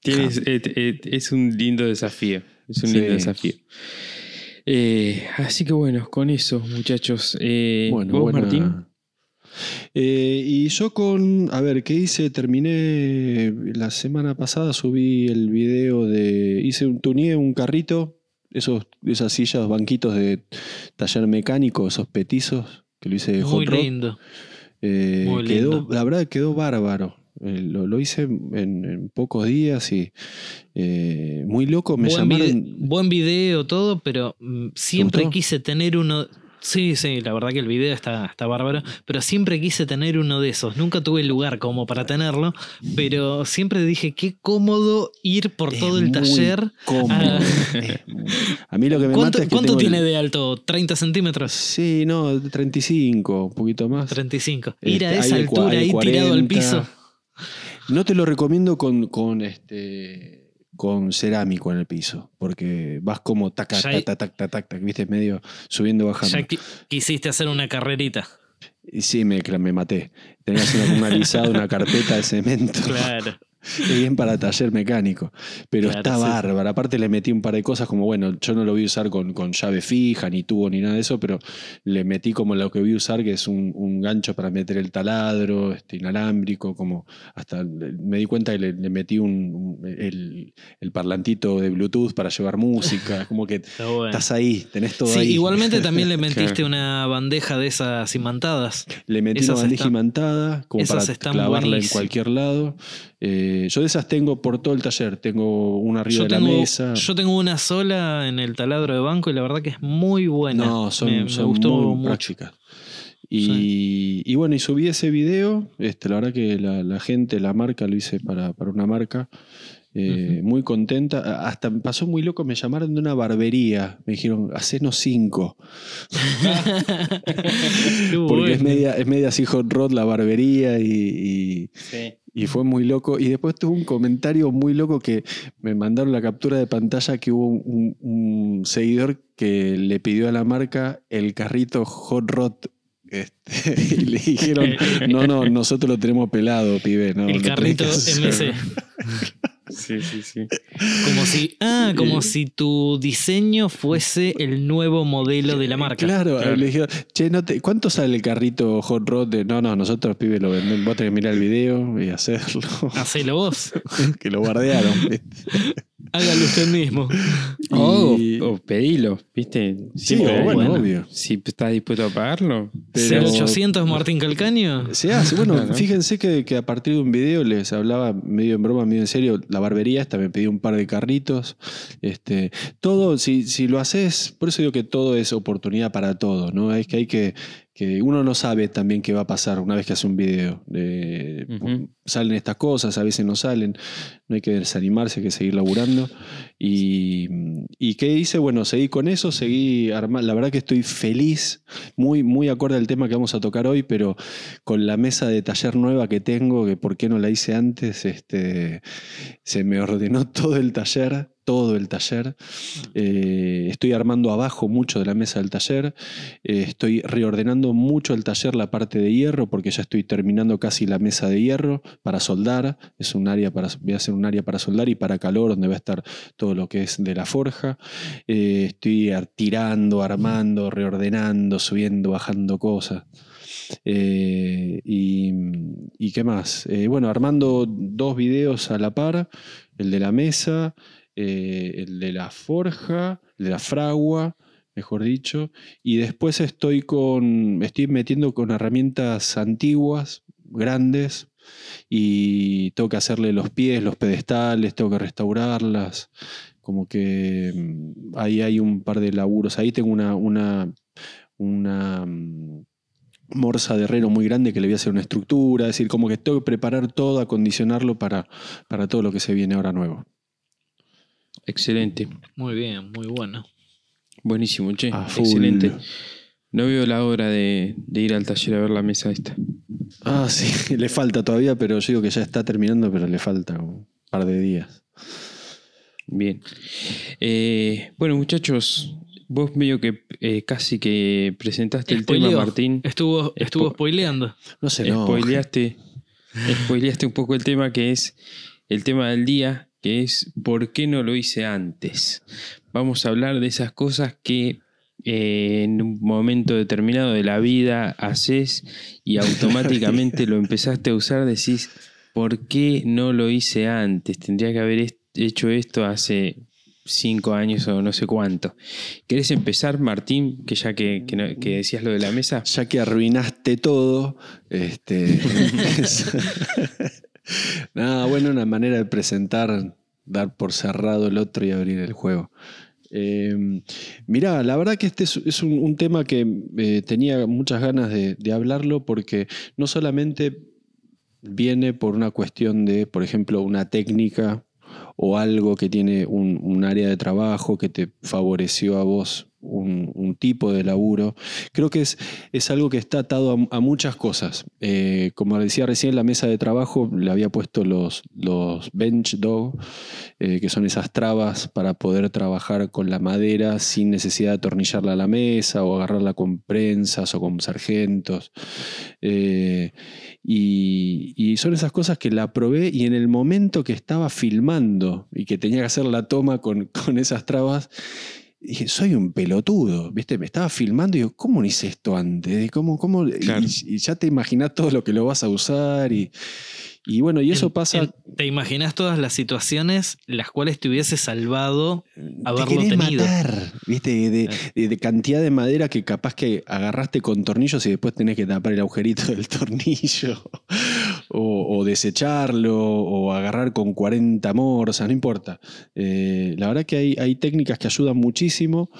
Tienes, eh, eh, es un lindo desafío. Es un lindo desafío. Eh, así que bueno, con eso, muchachos. Eh, ¿Vos, Martín? Eh, y yo con, a ver, ¿qué hice? Terminé la semana pasada, subí el video de, hice un tuné, un carrito, esos, esas sillas, banquitos de taller mecánico, esos petizos, que lo hice de Muy lindo. Muy lindo. La verdad quedó bárbaro. Eh, lo, hice en, pocos días y eh, muy loco. Me buen llamaron. buen video, todo, pero mm, siempre quise tener uno. Sí, sí, la verdad que el video está, está bárbaro, pero siempre quise tener uno de esos. Nunca tuve lugar como para tenerlo, pero siempre dije qué cómodo ir por todo el taller. A... a... mí lo que me ¿Cuánto, mata es que ¿cuánto tiene de alto? ¿30 centímetros? Sí, no, 35, un poquito más. 35. Ir a este, esa altura ahí tirado al piso. No te lo recomiendo con, con este con cerámico en el piso, porque vas como tac, tac, tac, tac, tac, tac, viste, medio subiendo, bajando. Ya quisiste hacer una carrerita. Y sí, me, me maté. Tenías una, una una carpeta de cemento. Claro. es bien para taller mecánico. Pero está bárbaro. Aparte le metí un par de cosas como, bueno, yo no lo voy a usar con, con, llave fija, ni tubo, ni nada de eso, pero le metí como lo que voy a usar, que es un, un gancho para meter el taladro, este, inalámbrico, como hasta me di cuenta que le, metí un, el, el, parlantito de Bluetooth para llevar música. Como que estás ahí, tenés todo ahí. Igualmente también le metiste una bandeja de esas imantadas. Le metí una bandeja imantada como para clavarla en cualquier lado. Eh, yo de esas tengo por todo el taller. Tengo una arriba de la mesa. Yo tengo una sola en el taladro de banco y la verdad que es muy buena. No, son, me, gustó muy prácticas. Y, bueno, y subí ese video. Este, la verdad que la, gente, la marca, lo hice para, para una marca. Eh, muy contenta. Hasta me pasó muy loco, me llamaron de una barbería. Me dijeron, hacenos cinco. Porque es media, es media así hot rod la barbería y, y, fue muy loco. Y después tuve un comentario muy loco que me mandaron la captura de pantalla que hubo un, seguidor que le pidió a la marca el carrito hot rod este, y le dijeron, no, no, nosotros lo tenemos pelado, pibe. el carrito MC. Sí, sí, sí. Como si, ah, como si tu diseño fuese el nuevo modelo de la marca. Claro, le dijeron, che, no te, ¿cuánto sale el carrito hot rod? no, no, nosotros pibes lo vendemos. Vos tenés que mirar el video y hacerlo. Hacelo vos. que lo guardearon. Hágalo usted mismo. O, o pedilo, ¿viste? Sí, bueno, obvio. Si estás dispuesto a pagarlo. Pero... 800 Martín Calcaño? Se hace. Bueno, fíjense que, que, a partir de un video les hablaba medio en broma, medio en serio. La barbería esta me pidió un par de carritos. Este, todo, si, si lo haces, por eso digo que todo es oportunidad para todo, ¿no? Es que hay que que uno no sabe también qué va a pasar una vez que hace un video. Salen estas cosas, a veces no salen, no hay que desanimarse, hay que seguir laburando. Y, y qué hice? Bueno, seguí con eso, seguí armando. La verdad que estoy feliz, muy, muy acorde al tema que vamos a tocar hoy, pero con la mesa de taller nueva que tengo, que por qué no la hice antes, este, se me ordenó todo el taller todo el taller. Eh, estoy armando abajo mucho de la mesa del taller. Eh, estoy reordenando mucho el taller, la parte de hierro, porque ya estoy terminando casi la mesa de hierro para soldar. Es un área para, voy a hacer un área para soldar y para calor, donde va a estar todo lo que es de la forja. Eh, estoy tirando, armando, reordenando, subiendo, bajando cosas. y, y, qué más? bueno, armando dos videos a la par, el de la mesa, eh, el de la forja, el de la fragua, mejor dicho, y después estoy con, estoy metiendo con herramientas antiguas, grandes, y tengo que hacerle los pies, los pedestales, tengo que restaurarlas, como que mm, ahí hay un par de laburos, ahí tengo una, una, una mm, morsa de herrero muy grande que le voy a hacer una estructura, es decir, como que tengo que preparar todo, acondicionarlo para, para todo lo que se viene ahora nuevo. Excelente. Muy bien, muy bueno. Buenísimo, che. Excelente. No veo la hora de, ir al taller a ver la mesa esta. Ah, sí, le falta todavía, pero yo digo que ya está terminando, pero le falta un par de días. Bien. Eh, bueno, muchachos, vos medio que eh, casi que presentaste el tema, Martín. Estuvo, estuvo spoileando. No sé, no. Spoileaste, spoileaste un poco el tema que es el tema del día que es ¿por qué no lo hice antes? Vamos a hablar de esas cosas que eh, en un momento determinado de la vida haces y automáticamente lo empezaste a usar, decís, ¿por qué no lo hice antes? Tendría que haber hecho esto hace cinco años o no sé cuánto. ¿Querés empezar, Martín, que ya que, que, decías lo de la mesa? Ya que arruinaste todo, este, Nada, bueno, una manera de presentar, dar por cerrado el otro y abrir el juego. Eh, mirá, la verdad que este es, un, tema que eh, tenía muchas ganas de, hablarlo porque no solamente viene por una cuestión de, por ejemplo, una técnica o algo que tiene un, área de trabajo que te favoreció a vos un, tipo de laburo. Creo que es, es algo que está atado a, muchas cosas. Eh, como decía recién, la mesa de trabajo le había puesto los, los bench dog, eh, que son esas trabas para poder trabajar con la madera sin necesidad de atornillarla a la mesa o agarrarla con prensas o con sargentos. Eh, y, son esas cosas que la probé y en el momento que estaba filmando y que tenía que hacer la toma con, con esas trabas, dije, soy un pelotudo, ¿viste? Me estaba filmando y digo, ¿cómo no hice esto antes? ¿Cómo, cómo? Y, ya te imaginas todo lo que lo vas a usar y, y bueno, y eso pasa. ¿Te imaginas todas las situaciones las cuales te hubiese salvado haberlo te tenido? Matar, ¿viste? De, cantidad de madera que capaz que agarraste con tornillos y después tenés que tapar el agujerito del tornillo. O, desecharlo, o agarrar con 40 morsas, no importa. Eh, la verdad que hay, hay, técnicas que ayudan muchísimo.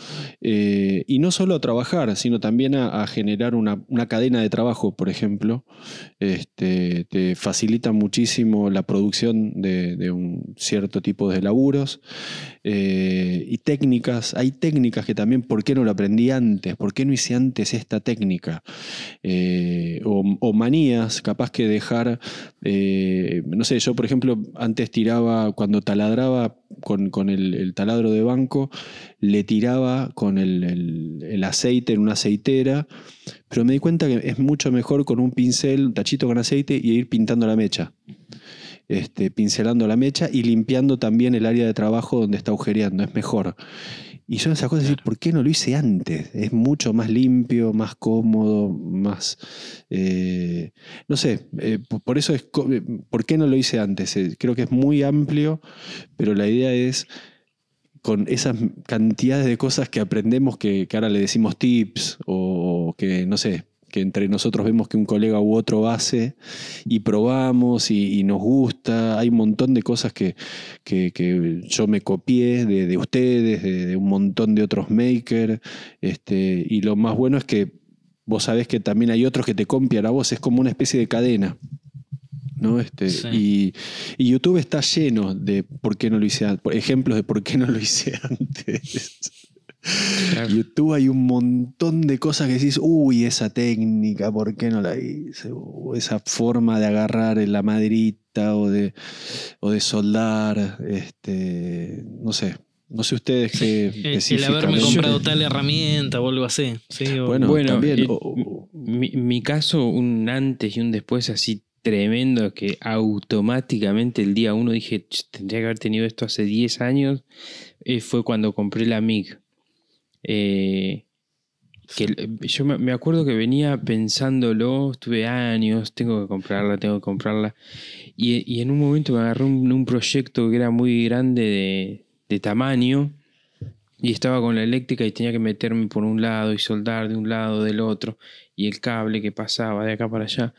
Eh, y no solo a trabajar, sino también a, generar una, una, cadena de trabajo, por ejemplo. Este, te facilita muchísimo la producción de, un cierto tipo de laburos eh, y técnicas. Hay técnicas que también, ¿por qué no lo aprendí antes? ¿Por qué no hice antes esta técnica? Eh, o, manías, capaz que dejar, eh, no sé, yo por ejemplo antes tiraba, cuando taladraba con, el, taladro de banco, le tiraba con el, aceite en una aceitera, pero me di cuenta que es mucho mejor con un pincel, un tachito con aceite y ir pintando la mecha. Este, pincelando la mecha y limpiando también el área de trabajo donde está agujereando, es mejor. Y son esas cosas, ¿por qué no lo hice antes? Es mucho más limpio, más cómodo, más... Eh, no sé, eh, por eso es... Eh, ¿Por qué no lo hice antes? creo que es muy amplio, pero la idea es con esas cantidades de cosas que aprendemos que, que ahora le decimos tips o que, no sé, que entre nosotros vemos que un colega u otro hace y probamos y, nos gusta. Hay un montón de cosas que, yo me copié de, ustedes, de, un montón de otros makers. Este, y lo más bueno es que vos sabés que también hay otros que te copian a vos, es como una especie de cadena. ¿no? Este, y, y, YouTube está lleno de por qué no lo hice antes, ejemplos de por qué no lo hice antes. YouTube hay un montón de cosas que decís, uy, esa técnica, ¿por qué no la hice? esa forma de agarrar la maderita o de, o de soldar, este, no sé. No sé ustedes qué El haberme comprado tal herramienta o algo así. bueno, también. mi, caso, un antes y un después así tremendo que automáticamente el día uno dije, tendría que haber tenido esto hace 10 años, eh, fue cuando compré la MIG. Eh, que yo me acuerdo que venía pensándolo, estuve años, tengo que comprarla, tengo que comprarla. Y, en un momento me agarré un, proyecto que era muy grande de, tamaño y estaba con la eléctrica y tenía que meterme por un lado y soldar de un lado, del otro, y el cable que pasaba de acá para allá.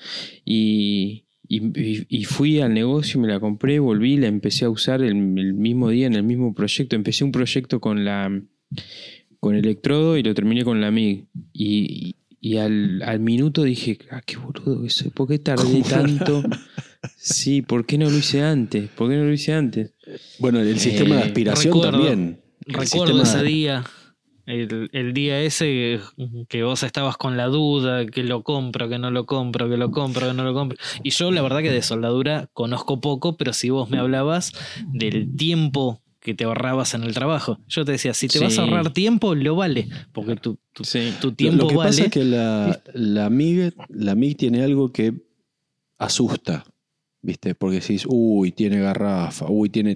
Y, y, fui al negocio, me la compré, volví, la empecé a usar el mismo día en el mismo proyecto. Empecé un proyecto con la con electrodo y lo terminé con la MIG. Y, al, minuto dije, ah, qué boludo que ¿por qué tardé tanto? sí, ¿por qué no lo hice antes? ¿Por qué no lo hice antes? Bueno, el sistema de eh, aspiración también. recuerdo ese día. El, día ese que vos estabas con la duda, que lo compro, que no lo compro, que lo compro, que no lo compro. Y yo la verdad que de soldadura conozco poco, pero si vos me hablabas del tiempo que te ahorrabas en el trabajo. Yo te decía, si te vas a ahorrar tiempo, lo vale, porque tu, tu, tiempo Lo que vale. pasa es que la, la, MIG, la MIG tiene algo que asusta. ¿Viste? Porque decís, uy, tiene garrafa, uy, tiene,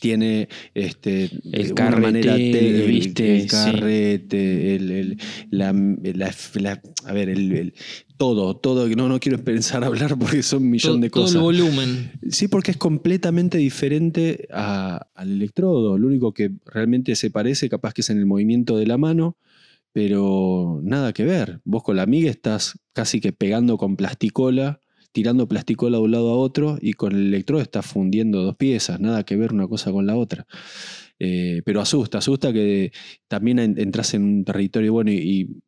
tiene este, el carrete, ¿viste? el carrete, el, la, la, a ver, el, todo, todo, no, no quiero pensar a hablar porque son un millón de cosas. Todo el volumen. Sí, porque es completamente diferente al electrodo. Lo único que realmente se parece, capaz que es en el movimiento de la mano, pero nada que ver. Vos con la amiga estás casi que pegando con plasticola tirando plasticola de un lado a otro y con el electrodo está fundiendo dos piezas, nada que ver una cosa con la otra. Eh, pero asusta, asusta que también entras en un territorio bueno y,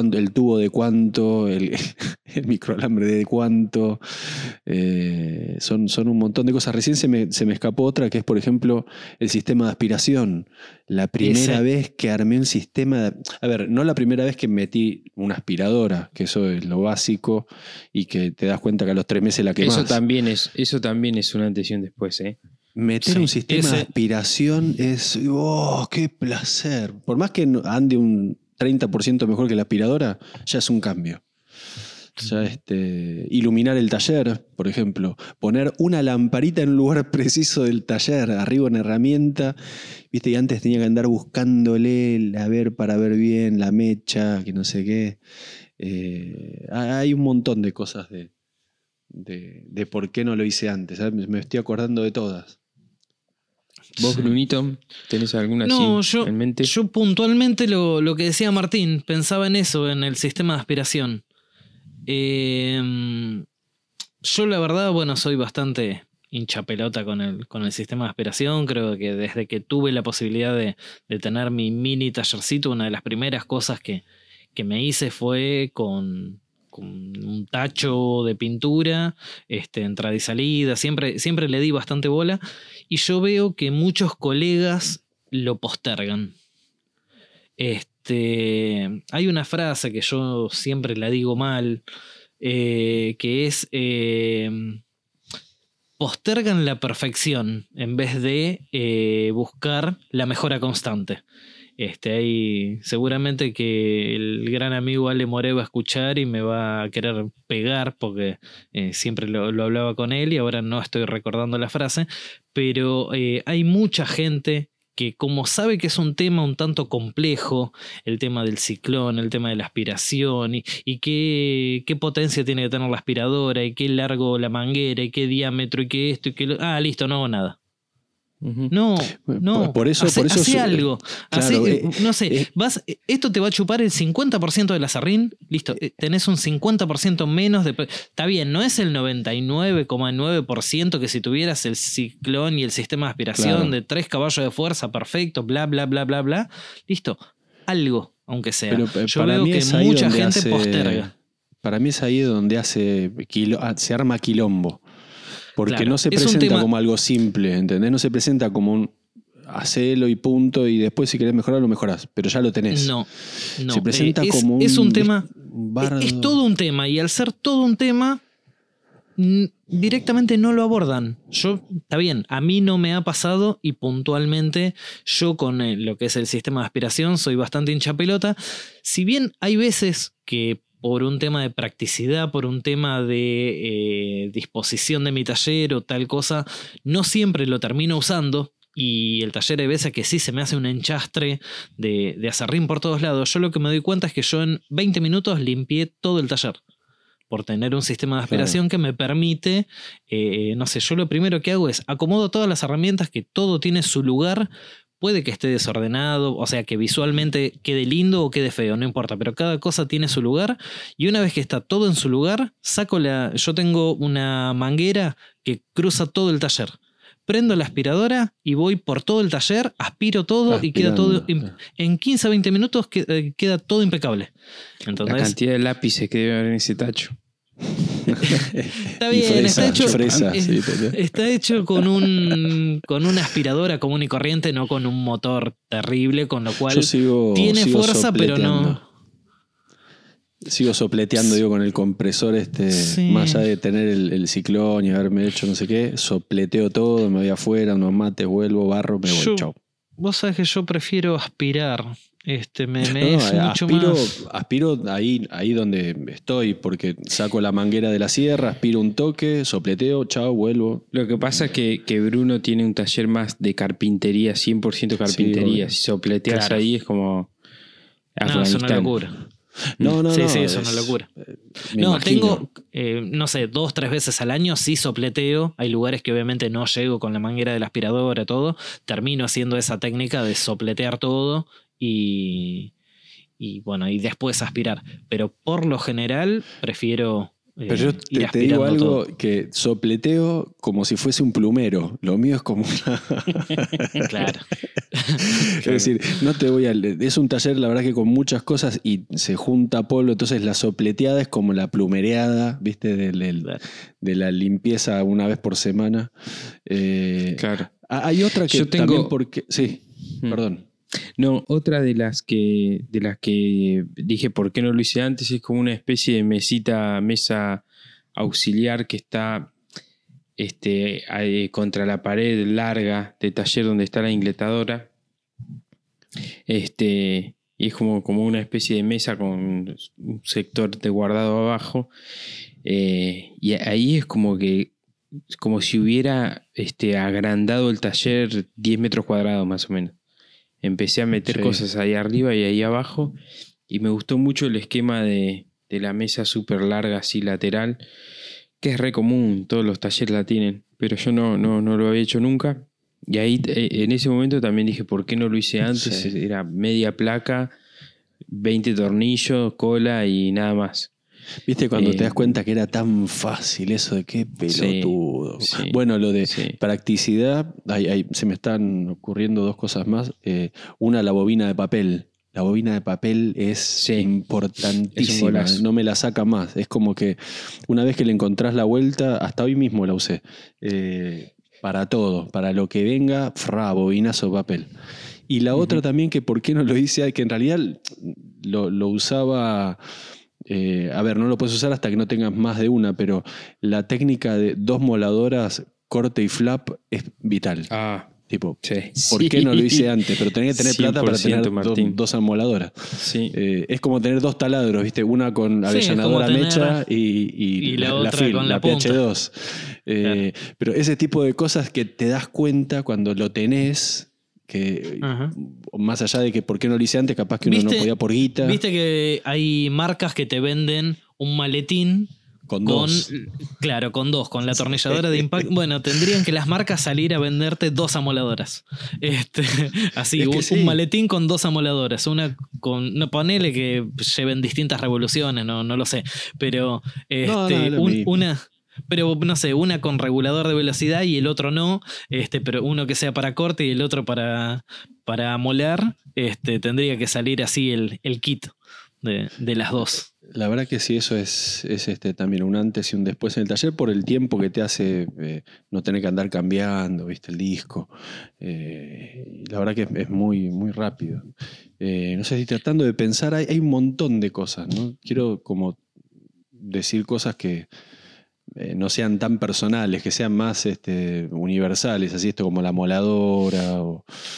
el tubo de cuánto, el, el microalambre de cuánto. Eh, son, son un montón de cosas. Recién se me, escapó otra que es, por ejemplo, el sistema de aspiración. La primera vez que armé un sistema de, A ver, no la primera vez que metí una aspiradora, que eso es lo básico y que te das cuenta que a los tres meses la quemas. Eso también es, eso también es una atención después, ¿eh? Meter un sistema de aspiración es. ¡Oh, qué placer! Por más que ande un 30% mejor que la aspiradora, ya es un cambio. Ya este, iluminar el taller, por ejemplo, poner una lamparita en un lugar preciso del taller, arriba en herramienta, viste, y antes tenía que andar buscándole a ver para ver bien la mecha, que no sé qué. Eh, hay un montón de cosas de, de, por qué no lo hice antes. Me estoy acordando de todas. ¿Vos, Brunito, tenés alguna yo, en mente? Yo puntualmente lo, que decía Martín, pensaba en eso, en el sistema de aspiración. Em, yo la verdad, bueno, soy bastante hincha pelota con el, con el sistema de aspiración. Creo que desde que tuve la posibilidad de, tener mi mini tallercito, una de las primeras cosas que, que me hice fue con, con un tacho de pintura, este, entrada y salida, siempre, siempre le di bastante bola y yo veo que muchos colegas lo postergan. Este, hay una frase que yo siempre la digo mal, eh, que es eh, postergan la perfección en vez de eh, buscar la mejora constante. Este, ahí seguramente que el gran amigo Ale More va a escuchar y me va a querer pegar porque eh, siempre lo, hablaba con él y ahora no estoy recordando la frase, pero eh, hay mucha gente que como sabe que es un tema un tanto complejo, el tema del ciclón, el tema de la aspiración y, y qué, qué, potencia tiene que tener la aspiradora y qué largo la manguera y qué diámetro y qué esto y qué... Ah, listo, no hago nada. No, no. Por eso, por eso algo. Eh, no sé, eh, vas, esto te va a chupar el 50% de la sarrín. Listo, eh, tenés un 50% menos de. Está bien, no es el 99,9% que si tuvieras el ciclón y el sistema de aspiración de tres caballos de fuerza, perfecto, bla, bla, bla, bla, bla. Listo, algo, aunque sea. Yo veo que mucha gente posterga. Para mí es ahí donde hace ah, se arma quilombo. Porque no se presenta como algo simple, ¿entendés? No se presenta como un hacelo y punto, y después si querés mejorar lo mejorás, pero ya lo tenés. No, no. Se presenta eh, como un. Es un tema. Es todo un tema, y al ser todo un tema, directamente no lo abordan. Yo, está bien, a mí no me ha pasado y puntualmente yo con lo que es el sistema de aspiración soy bastante hincha pelota. Si bien hay veces que por un tema de practicidad, por un tema de eh, disposición de mi taller o tal cosa, no siempre lo termino usando. Y el taller de veces que sí se me hace un enchastre de, de acerrín por todos lados. Yo lo que me doy cuenta es que yo en 20 minutos limpié todo el taller por tener un sistema de aspiración que me permite, eh, no sé, yo lo primero que hago es acomodo todas las herramientas, que todo tiene su lugar, puede que esté desordenado, o sea, que visualmente quede lindo o quede feo, no importa, pero cada cosa tiene su lugar y una vez que está todo en su lugar, saco la, yo tengo una manguera que cruza todo el taller. Prendo la aspiradora y voy por todo el taller, aspiro todo y queda todo. En 15 a 20 minutos eh, queda todo impecable. Entonces, la cantidad de lápices que debe haber en ese tacho. Está bien, está hecho, está hecho con un con una aspiradora común y corriente, no con un motor terrible, con lo cual tiene fuerza, pero no. Sigo sopleteando, digo, con el compresor este, más allá de tener el, ciclón y haberme hecho no sé qué, sopleteo todo, me voy afuera, unos mates, vuelvo, barro, me voy, chao. Vos sabés que yo prefiero aspirar este, me, me aspiro, aspiro ahí, ahí donde estoy, porque saco la manguera de la sierra, aspiro un toque, sopleteo, chao, vuelvo. Lo que pasa es que, que Bruno tiene un taller más de carpintería, 100% carpintería. si sopleteas ahí es como. No, es una locura. No, no, sí, no. Sí, es una locura. Eh, no, tengo, eh, no sé, dos, tres veces al año sí sopleteo. Hay lugares que obviamente no llego con la manguera de la aspiradora, todo. Termino haciendo esa técnica de sopletear todo y, y bueno, y después aspirar. Pero por lo general prefiero Pero yo eh, te, digo algo que sopleteo como si fuese un plumero. Lo mío es como una. claro. es decir, no te voy a. Es un taller, la verdad, que con muchas cosas y se junta polvo. Entonces, la sopleteada es como la plumereada, ¿viste? De, la limpieza una vez por semana. Eh, claro. Hay otra que yo tengo... también porque. Sí, mm. perdón. No, otra de las que de las que dije por qué no lo hice antes es como una especie de mesita, mesa auxiliar que está este, contra la pared larga de taller donde está la ingletadora. Este, y es como, como una especie de mesa con un sector de guardado abajo. Eh, y ahí es como que como si hubiera este, agrandado el taller 10 metros cuadrados más o menos. Empecé a meter cosas ahí arriba y ahí abajo. Y me gustó mucho el esquema de, la mesa súper larga, así lateral, que es re común, todos los talleres la tienen, pero yo no, no, no lo había hecho nunca. Y ahí eh, en ese momento también dije, ¿por qué no lo hice antes? Era media placa, 20 tornillos, cola y nada más. ¿Viste cuando te das eh, cuenta que era tan fácil eso de qué pelotudo? Bueno, lo de practicidad, se me están ocurriendo dos cosas más. Eh, una, la bobina de papel. La bobina de papel es importantísima, no me la saca más. Es como que una vez que le encontrás la vuelta, hasta hoy mismo la usé. Eh, para todo, para lo que venga, fra, bobinazo de papel. Y la otra también, que por qué no lo hice, que en realidad lo, lo usaba eh, a ver, no lo puedes usar hasta que no tengas más de una, pero la técnica de dos moladoras, corte y flap, es vital. Ah. Tipo, ¿por qué no lo hice antes? Pero tenía que tener plata para tener dos amoladoras. Sí. Eh, es como tener dos taladros, ¿viste? Una con avellanadora mecha y, la, la, la, PH2. Eh, pero ese tipo de cosas que te das cuenta cuando lo tenés que más allá de que por qué no lo hice antes, capaz que uno no podía por guita. Viste que hay marcas que te venden un maletín con, dos. Claro, con dos, con la atornilladora de impacto. Bueno, tendrían que las marcas salir a venderte dos amoladoras. Este, así, un, maletín con dos amoladoras. Una con. No, ponele que lleven distintas revoluciones, no, no lo sé. Pero este, una pero no sé, una con regulador de velocidad y el otro no, este, pero uno que sea para corte y el otro para, para molar, este, tendría que salir así el, el kit de, las dos. La verdad que sí, eso es, es este, también un antes y un después en el taller por el tiempo que te hace eh, no tener que andar cambiando, viste, el disco. Eh, la verdad que es, muy, muy rápido. Eh, no sé si tratando de pensar, hay un montón de cosas, ¿no? Quiero como decir cosas que, eh, no sean tan personales, que sean más este, universales, así esto como la moladora.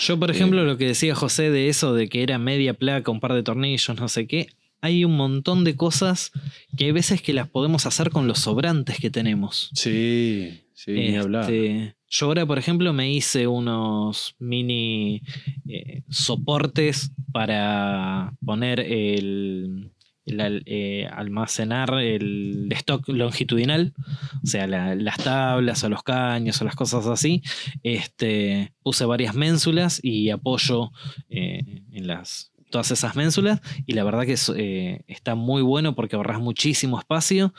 Yo, por ejemplo, eh, lo que decía José de eso, de que era media placa, un par de tornillos, no sé qué, hay un montón de cosas que hay veces que las podemos hacer con los sobrantes que tenemos. Sí, sí, ni hablar. Este, yo ahora, por ejemplo, me hice unos mini eh, soportes para poner el, eh, almacenar el stock longitudinal, o sea, las tablas o los caños o las cosas así. Este, puse varias ménsulas y apoyo eh, en las todas esas ménsulas y la verdad que eh, está muy bueno porque ahorras muchísimo espacio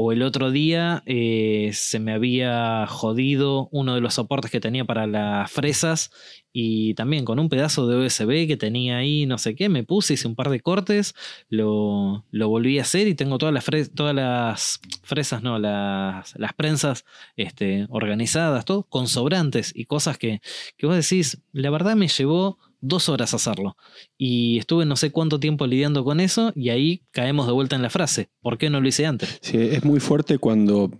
o el otro día eh, se me había jodido uno de los soportes que tenía para las fresas y también con un pedazo de USB que tenía ahí, no sé qué, me puse, hice un par de cortes, lo, volví a hacer y tengo todas las, todas las fresas, no, las, las prensas este, organizadas, todo con sobrantes y cosas que, que vos decís, la verdad me llevó dos horas hacerlo. Y estuve no sé cuánto tiempo lidiando con eso y ahí caemos de vuelta en la frase. ¿Por qué no lo hice antes? Sí, es muy fuerte cuando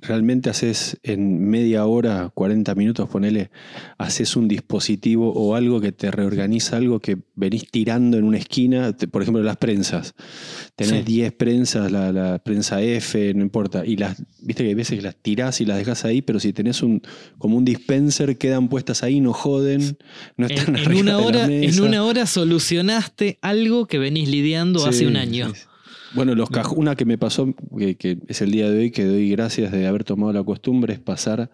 realmente haces en media hora, 40 minutos, ponele, haces un dispositivo o algo que te reorganiza algo que venís tirando en una esquina, por ejemplo las prensas. Tenés 10 prensas, la, prensa F, no importa, y las, viste que hay veces que las tirás y las dejas ahí, pero si tenés un como un dispenser, quedan puestas ahí, no joden, no están en, una hora, En una hora solucionaste algo que venís lidiando hace un año. Bueno, los una que me pasó, que, es el día de hoy, que doy gracias de haber tomado la costumbre, es pasar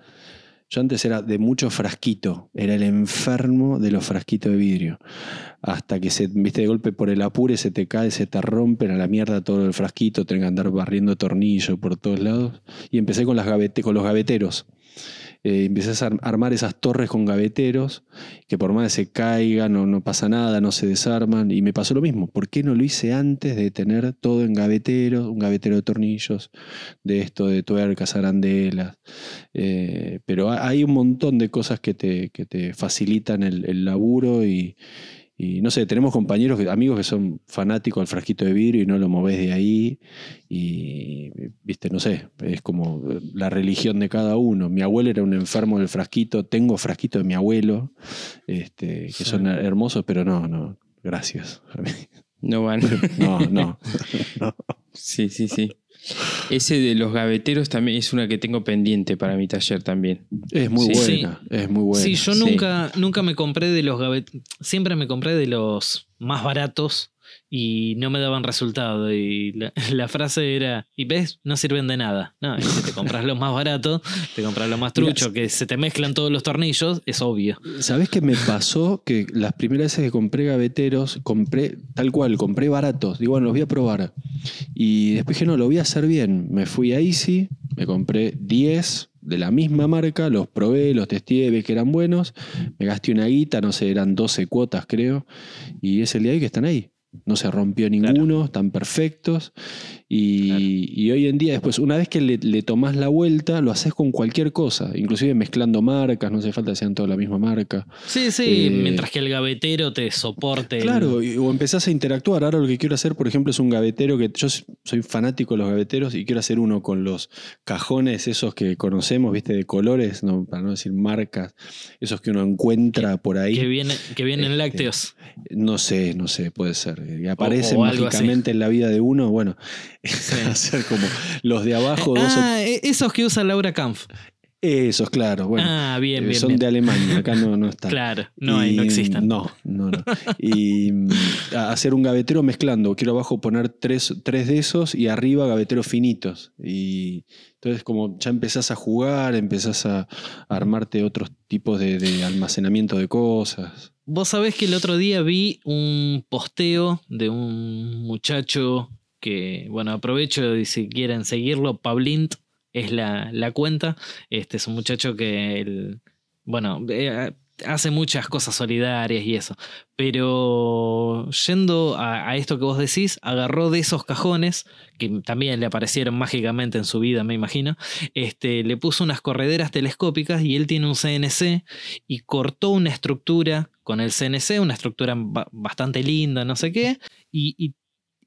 Yo antes era de mucho frasquito, era el enfermo de los frasquitos de vidrio. Hasta que se, viste, de golpe por el apure se te cae, se te rompen a la mierda todo el frasquito, tengo que andar barriendo tornillo por todos lados. Y empecé con, las con los gaveteros eh, empezás a armar esas torres con gaveteros, que por más que se caigan, no, no pasa nada, no se desarman, y me pasó lo mismo. ¿Por qué no lo hice antes de tener todo en gaveteros, un gavetero de tornillos, de esto, de tuercas, arandelas? Eh, pero hay un montón de cosas que te, que te facilitan el laburo y, y no sé, tenemos compañeros, amigos que son fanáticos del frasquito de vidrio y no lo moves de ahí. Y, viste, no sé, es como la religión de cada uno. Mi abuelo era un enfermo del frasquito, tengo frasquito de mi abuelo, este, que son hermosos, pero no, no, gracias. No van. no, no. Sí, sí, sí. Ese de los gaveteros también es una que tengo pendiente para mi taller también. Es muy buena, es muy buena. Sí, yo nunca, nunca me compré de los gaveteros, siempre me compré de los más baratos y no me daban resultado. Y la, frase era, y ves, no sirven de nada. No, y si te compras lo más barato, te compras lo más trucho, que se te mezclan todos los tornillos, es obvio. ¿Sabes qué me pasó? Que las primeras veces que compré gaveteros, compré tal cual, compré baratos. Digo, bueno, los voy a probar. Y después dije, no, lo voy a hacer bien. Me fui a Easy, me compré 10 de la misma marca, los probé, los testé, vi que eran buenos, me gasté una guita, no sé, eran 12 cuotas creo, y es el día de hoy que están ahí. No se rompió ninguno, están perfectos. Y, hoy en día, después, una vez que le, le tomás la vuelta, lo haces con cualquier cosa, inclusive mezclando marcas, no hace falta que sean todas la misma marca. Sí, sí, eh, mientras que el gavetero te soporte. Claro, o empezás a interactuar. Ahora lo que quiero hacer, por ejemplo, es un gavetero que yo soy fanático de los gaveteros y quiero hacer uno con los cajones, esos que conocemos, viste, de colores, para no decir marcas, esos que uno encuentra por ahí. Que, viene, que vienen este, lácteos. No sé, no sé, puede ser. Aparecen mágicamente en la vida de uno, bueno. hacer como los de abajo. ah, e-, esos que usa Laura Kampf. Esos, claro. Bueno, ah, bien, bien, son de Alemania, acá no, no están. Claro, no, hay, no existen. No, no, no. y mm, hacer un gavetero mezclando. Quiero abajo poner tres, tres de esos y arriba gaveteros finitos. Y entonces, como ya empezás a jugar, empezás a, armarte otros tipos de, de almacenamiento de cosas. Vos sabés que el otro día vi un posteo de un muchacho que, bueno, aprovecho y si quieren seguirlo, Pablint es la, cuenta. Este es un muchacho que, bueno, eh, hace muchas cosas solidarias y eso. Pero yendo a, esto que vos decís, agarró de esos cajones, que también le aparecieron mágicamente en su vida, me imagino, este, le puso unas correderas telescópicas y él tiene un CNC y cortó una estructura con el CNC, una estructura bastante linda, no sé qué, y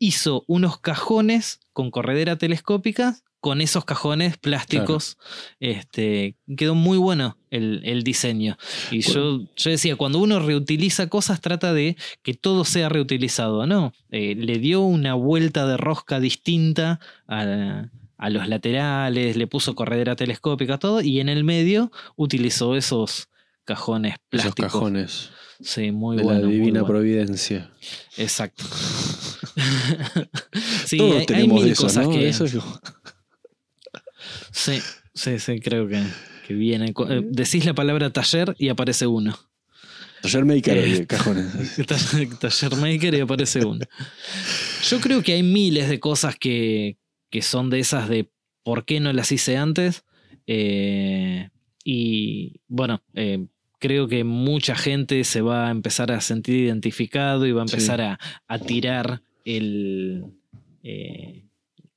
hizo unos cajones con corredera telescópica con esos cajones plásticos. Este, quedó muy bueno el, diseño. Y yo, yo, decía, cuando uno reutiliza cosas, trata de que todo sea reutilizado, ¿no? Eh, le dio una vuelta de rosca distinta a, a, los laterales, le puso corredera telescópica, todo, y en el medio utilizó esos cajones plásticos. Esos cajones. Sí, muy de bueno. La divina providencia. Exacto. sí, hay, mil cosas que. Sí, sí, sí, creo que, que viene. Eh, decís la palabra taller y aparece uno. Taller maker, eh, cajones. taller maker y aparece uno. Yo creo que hay miles de cosas que, que son de esas de por qué no las hice antes. Eh, y bueno, creo que mucha gente se va a empezar a sentir identificado y va a empezar a, a, tirar el, eh,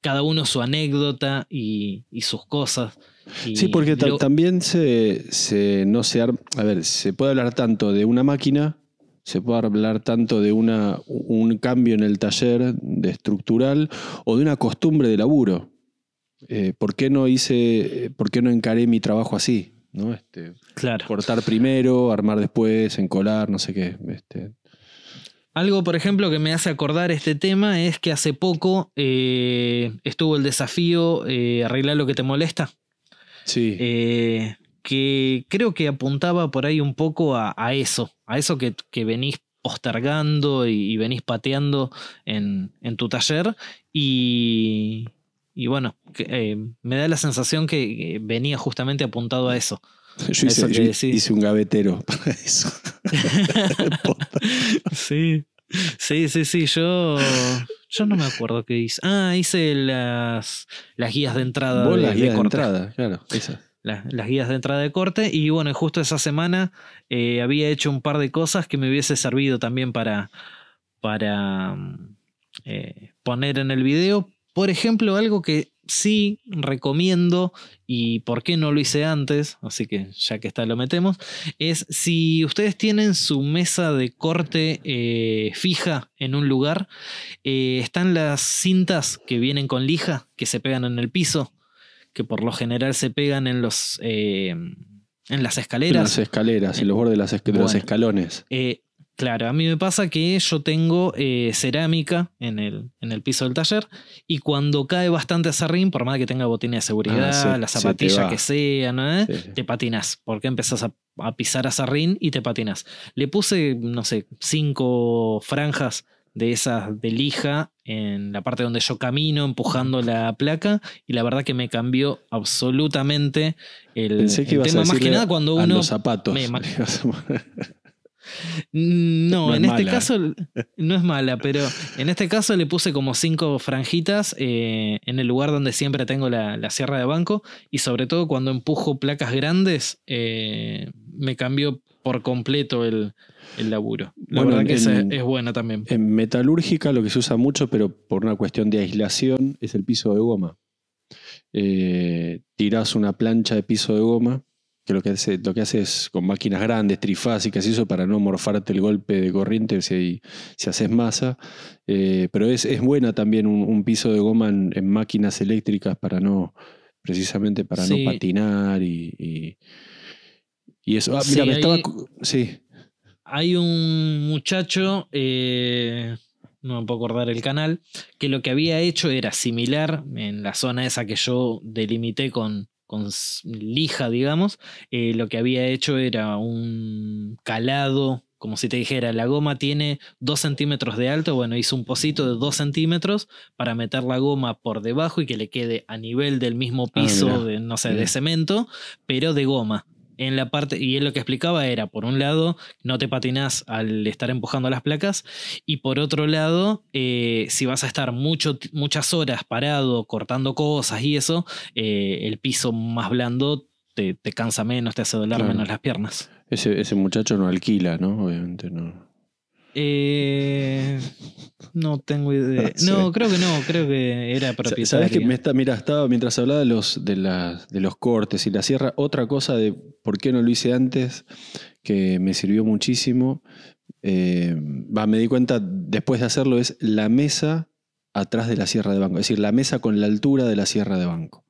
cada uno su anécdota y, sus cosas. sí, porque también se, no se a ver, se puede hablar tanto de una máquina, se puede hablar tanto de una, un cambio en el taller de estructural o de una costumbre de laburo. Eh, ¿Por qué no hice, por qué no encaré mi trabajo así? ¿No? Este, claro. Cortar primero, armar después, encolar, no sé qué. Este, algo, por ejemplo, que me hace acordar este tema es que hace poco eh, estuvo el desafío eh, arreglar lo que te molesta. Sí. Eh, que creo que apuntaba por ahí un poco a, eso, a eso que, venís postergando y, venís pateando en, tu taller. Y, y bueno, me da la sensación que venía justamente apuntado a eso. Yo hice, hice un gavetero para eso. sí. Sí, sí, sí. Yo, yo no me acuerdo qué hice. Ah, hice las, las guías de entrada. de, las guías de, entrada, claro. las guías de entrada de corte. Y bueno, justo esa semana eh, había hecho un par de cosas que me hubiese servido también para, para eh, poner en el video. Por ejemplo, algo que sí recomiendo y por qué no lo hice antes, así que ya que está lo metemos, es si ustedes tienen su mesa de corte eh, fija en un lugar, eh, están las cintas que vienen con lija, que se pegan en el piso, que por lo general se pegan en los... Eh, en las escaleras. En las escaleras, en los bordes de, las de los escalones. Claro, a mí me pasa que yo tengo eh, cerámica en el, en el, piso del taller y cuando cae bastante acerrín, por más que tenga botina de seguridad, ah, la zapatilla que sea, ¿no? te patinas, porque empezás a, a pisar acerrín y te patinas. Le puse, no sé, cinco franjas de esas de lija en la parte donde yo camino empujando la placa y la verdad que me cambió absolutamente el, tema más que nada cuando uno los zapatos No, en este caso no es mala, pero en este caso le puse como cinco franjitas eh, en el lugar donde siempre tengo la, sierra de banco y sobre todo cuando empujo placas grandes eh, me cambió por completo el, laburo. La verdad que es buena también. En metalúrgica lo que se usa mucho, pero por una cuestión de aislación, es el piso de goma. Eh, tirás una plancha de piso de goma que lo que hace, lo que hace es con máquinas grandes, trifásicas y eso para no morfarte el golpe de corriente si, si haces masa. Eh, pero es, es, buena también un, piso de goma en, máquinas eléctricas para no, precisamente para no patinar y, y, eso. Ah, mira, me estaba. Sí. Hay un muchacho, eh, no me puedo acordar el canal, que lo que había hecho era similar en la zona esa que yo delimité con, con lija, digamos, eh, lo que había hecho era un calado, como si te dijera, la goma tiene 2 centímetros de alto, bueno, hizo un pocito de 2 centímetros para meter la goma por debajo y que le quede a nivel del mismo ah, piso, de, no sé, de cemento, pero de goma en la parte, y él lo que explicaba era, por un lado, no te patinas al estar empujando las placas, y por otro lado, eh, si vas a estar mucho, muchas horas parado, cortando cosas y eso, eh, el piso más blando te, cansa menos, te hace doler menos las piernas. Ese, ese muchacho no alquila, ¿no? Obviamente no. Eh, no tengo idea. No, creo que no, creo que era propietario. Sabes que me está, mira, estaba mientras hablaba de los, de, de los cortes y la sierra, otra cosa de por qué no lo hice antes, que me sirvió muchísimo. Eh, me di cuenta después de hacerlo, es la mesa atrás de la sierra de banco, es decir, la mesa con la altura de la sierra de banco.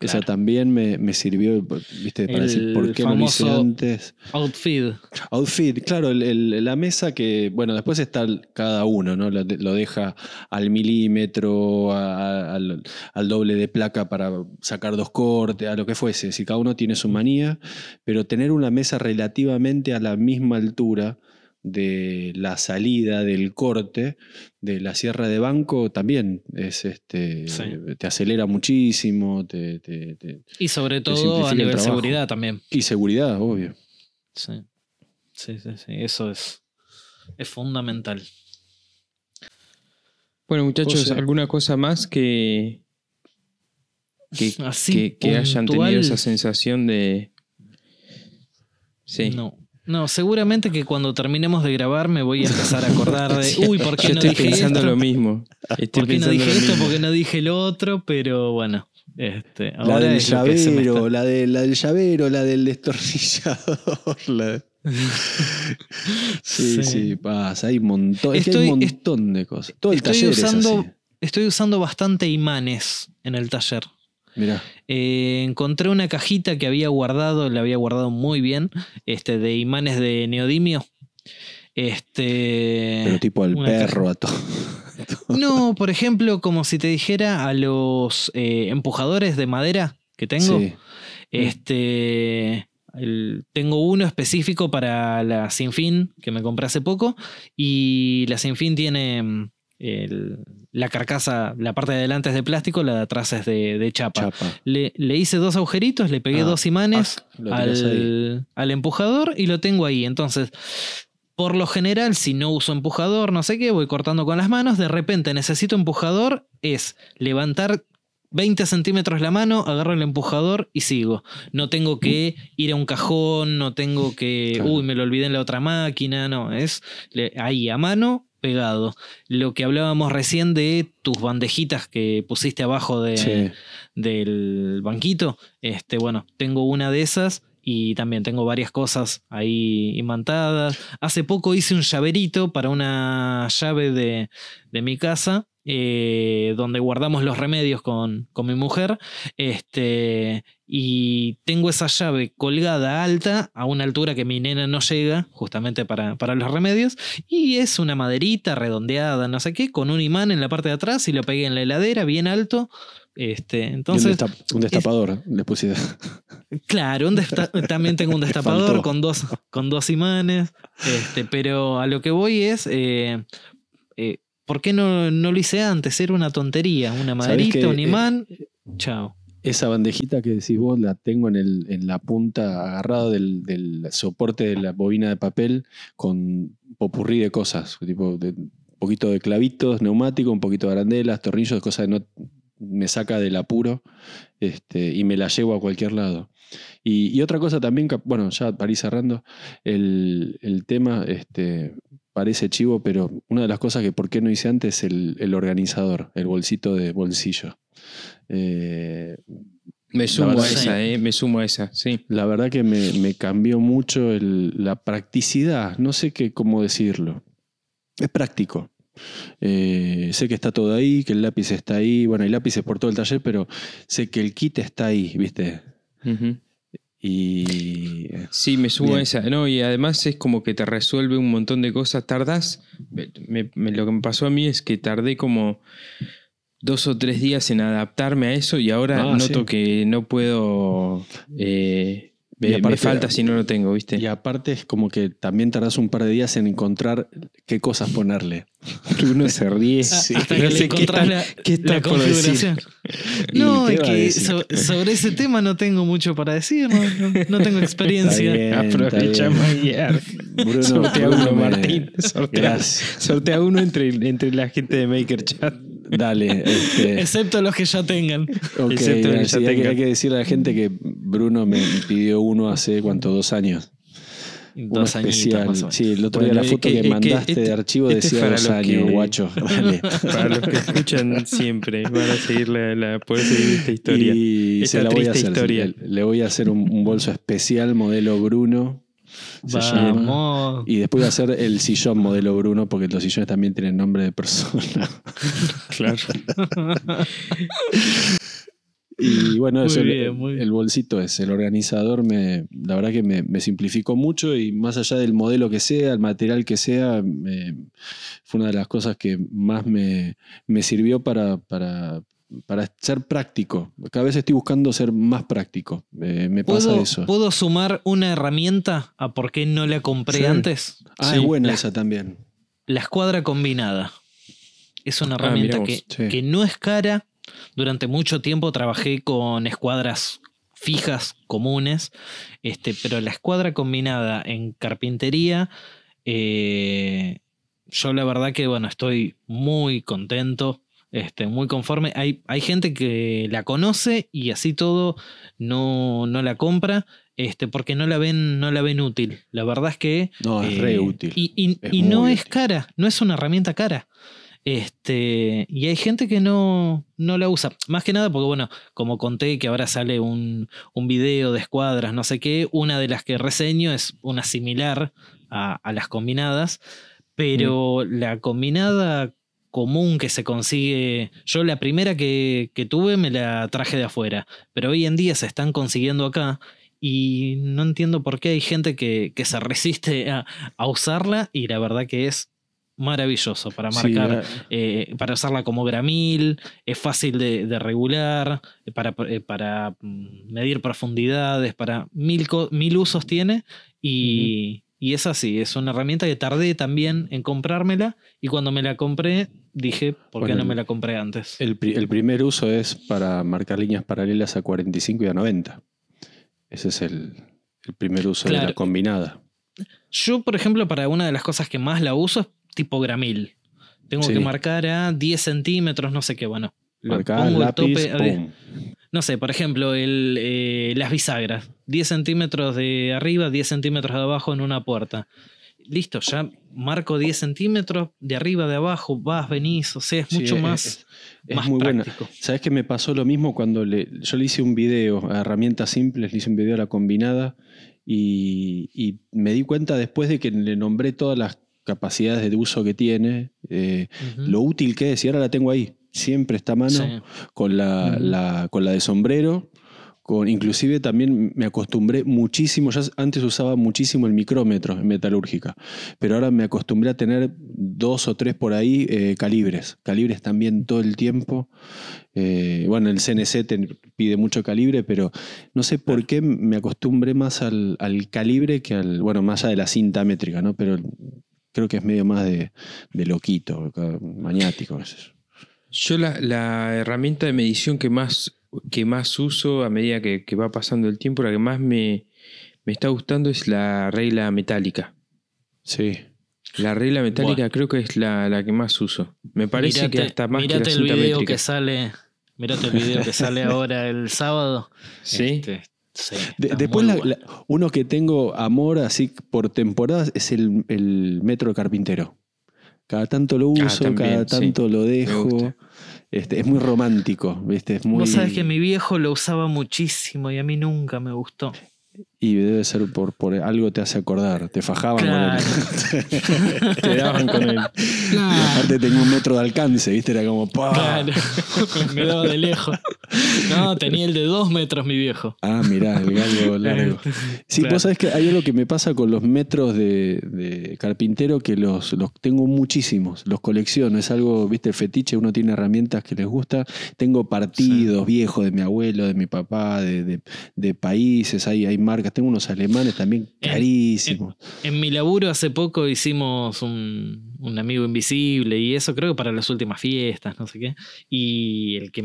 Esa también me, sirvió, viste, para decir por qué no lo hice antes. Outfit. Outfit, claro, la mesa que, bueno, después está cada uno, ¿no? Lo, deja al milímetro, al, doble de placa para sacar dos cortes, a lo que fuese. Si cada uno tiene su manía, pero tener una mesa relativamente a la misma altura de la salida del corte de la sierra de banco también es este te acelera muchísimo te, y sobre todo a nivel seguridad también. Y seguridad obvio. Sí. Sí sí, sí. eso es es fundamental. Bueno muchachos alguna cosa más que que, que, hayan tenido esa sensación de sí. No no, seguramente que cuando terminemos de grabar me voy a empezar a acordar de, uy, ¿por qué no dije pensando lo mismo. ¿Por qué no dije esto? ¿Por qué no dije lo otro? Pero bueno, este, la del llavero, la, de, la del llavero, la del destornillador. sí, sí, pasa, hay un montón, hay un montón de cosas. Todo el estoy taller usando, es así. Estoy usando bastante imanes en el taller. Mira. Eh, encontré una cajita que había guardado, la había guardado muy bien, este, de imanes de neodimio. Este, Pero tipo al perro, a todo. No, por ejemplo, como si te dijera a los eh, empujadores de madera que tengo. Este. tengo uno específico para la Sinfín que me compré hace poco. Y la Sinfín tiene la carcasa, la parte de adelante es de plástico, la de atrás es de, chapa. Le, hice dos agujeritos, le pegué ah, dos imanes al, al, empujador y lo tengo ahí. Entonces, por lo general, si no uso empujador, no sé qué, voy cortando con las manos. De repente necesito empujador, es levantar 20 centímetros la mano, agarro el empujador y sigo. No tengo que ir a un cajón, no tengo que, uy, me lo olvidé en la otra máquina, no, es ahí a mano, pegado. Lo que hablábamos recién de tus bandejitas que pusiste abajo de, del banquito, este, bueno, tengo una de esas y también tengo varias cosas ahí imantadas. Hace poco hice un llaverito para una llave de, de mi casa. Eh, donde guardamos los remedios con, con, mi mujer. Este, y tengo esa llave colgada alta a una altura que mi nena no llega, justamente para, para, los remedios. Y es una maderita redondeada, no sé qué, con un imán en la parte de atrás y lo pegué en la heladera bien alto este, entonces, un, destapador le puse. Claro, también tengo un destapador con dos, con dos imanes. Este, pero a lo que voy es. Eh, eh, ¿Por qué no, no, lo hice antes? Era una tontería. Una maderita, un eh, imán. chao. Esa bandejita que decís vos la tengo en, el, en la punta agarrada del, del, soporte de la bobina de papel con popurrí de cosas, tipo de, un poquito de clavitos, neumáticos, un poquito de arandelas, tornillos, cosas que no, me saca del apuro este, y me la llevo a cualquier lado. Y, otra cosa también, bueno, ya para ir cerrando, el, tema este, parece chivo, pero una de las cosas que por qué no hice antes es el, organizador, el bolsito de bolsillo. Eh, me sumo a esa, eh, me sumo a esa, sí. La verdad que me, cambió mucho la practicidad, no sé qué, cómo decirlo. Es práctico. Eh, sé que está todo ahí, que el lápiz está ahí. Bueno, hay lápices por todo el taller, pero sé que el kit está ahí, ¿viste? Y. Sí, me subo a esa. No, y además es como que te resuelve un montón de cosas. Tardás. lo que me pasó a mí es que tardé como dos o tres días en adaptarme a eso y ahora ah, noto que no puedo. Eh, me, falta si no lo tengo, ¿viste? Y aparte es como que también tardas un par de días en encontrar qué cosas ponerle. Uno se ríe. Sí. Hasta que le encontrás la, qué la configuración. No, es que sobre ese tema no tengo mucho para decir, no, tengo experiencia. Aprovecha Bruno, sortea uno, Martín. Sortea, sortea, uno entre, entre la gente de MakerChat. Dale. Este... Excepto los que ya tengan. Excepto los que ya tengan. Hay que decirle a la gente que Bruno me pidió uno hace, ¿cuánto? Dos años. Dos años. Sí, el otro día la foto que, mandaste de este- archivo este decía dos años, guacho. Para los que escuchan siempre, van a seguir la, poder seguir esta historia. Y se la voy a hacer. Historia. Le, voy a hacer un bolso especial modelo Bruno Vamos. Y después voy a hacer el sillón modelo Bruno, porque los sillones también tienen nombre de persona. claro. Y bueno, eso, el, bolsito es, el organizador me, la verdad que me, simplificó mucho y más allá del modelo que sea, el material que sea, fue una de las cosas que más me, sirvió para, para, para ser práctico. Cada vez estoy buscando ser más práctico. me pasa eso. ¿Puedo sumar una herramienta a por qué no la compré antes? Ah, es buena esa también. La escuadra combinada. Es una ah, herramienta que, que no es cara. Durante mucho tiempo trabajé con escuadras fijas, comunes, este, pero la escuadra combinada en carpintería, eh, yo la verdad que bueno, estoy muy contento este, muy conforme. Hay, hay gente que la conoce y así todo no, no la compra este, porque no la, ven, no la ven útil. La verdad es que... No, es re eh, útil. Y, no es cara, no es una herramienta cara. Este, y hay gente que no, no la usa. Más que nada porque, bueno, como conté que ahora sale un, un video de escuadras, no sé qué, una de las que reseño es una similar a, a las combinadas, pero mm. la combinada común que se consigue. Yo la primera que, tuve me la traje de afuera, pero hoy en día se están consiguiendo acá y no entiendo por qué hay gente que, se resiste a, usarla y la verdad que es maravilloso para marcar, eh, para usarla como gramil, es fácil de, regular, para, eh, para, mm, medir profundidades, para mil, mil usos tiene y, y es así, es una herramienta que tardé también en comprármela y cuando me la compré dije, ¿por qué no me la compré antes? El, primer uso es para marcar líneas paralelas a 45 y a 90. Ese es el, primer uso de la combinada. Yo, por ejemplo, para una de las cosas que más la uso es tipo gramil. Tengo que marcar a 10 centímetros, no sé qué, bueno. Marcar, lápiz, no sé, por ejemplo, el, eh, las bisagras. 10 centímetros de arriba, 10 centímetros de abajo en una puerta. Listo, ya marco 10 centímetros de arriba, de abajo, vas, venís, o sea, es mucho más, es, más muy práctico. ¿Sabes que me pasó lo mismo cuando le, yo le hice un video a herramientas simples, le hice un video a la combinada y, me di cuenta después de que le nombré todas las capacidades de uso que tiene, eh, lo útil que es, y ahora la tengo ahí siempre está a mano, con, la, con la de sombrero. Con, inclusive también me acostumbré muchísimo, ya antes usaba muchísimo el micrómetro en metalúrgica, pero ahora me acostumbré a tener dos o tres por ahí eh, calibres, calibres también todo el tiempo. Eh, bueno, el CNC te pide mucho calibre, pero no sé por qué me acostumbré más al, calibre que al, bueno, más allá de la cinta métrica, ¿no? Pero creo que es medio más de, de loquito, maniático. A veces. Yo la, herramienta de medición que más, que más uso a medida que, va pasando el tiempo, la que más me, está gustando es la regla metálica. Sí. La regla metálica creo que es la, que más uso. Me parece que hasta más que la el video que sale. Mirate el video que sale ahora el sábado. Sí. Este, después uno que tengo amor así por temporadas es el, el metro carpintero. Cada tanto lo ah, uso, cada tanto lo dejo. Este, es muy romántico, ¿viste? Es muy... Vos sabés que mi viejo lo usaba muchísimo y a mí nunca me gustó. Y debe ser por, por algo te hace acordar. Te fajaban con él. te daban con él. Aparte tenía un metro de alcance, ¿viste? Era como Claro. me daba de lejos. No, tenía el de dos metros mi viejo. Ah, mirá, el galgo largo. Sí, vos sabés que hay algo que me pasa con los metros de, carpintero que los, los tengo muchísimos. Los colecciono. Es algo, ¿viste? Fetiche. Uno tiene herramientas que les gusta. Tengo partidos viejos de mi abuelo, de mi papá, de, de países. Hay, hay marcas. Tengo unos alemanes también carísimos. En, mi laburo hace poco hicimos un, amigo invisible y eso creo que para las últimas fiestas, no sé qué. Y el que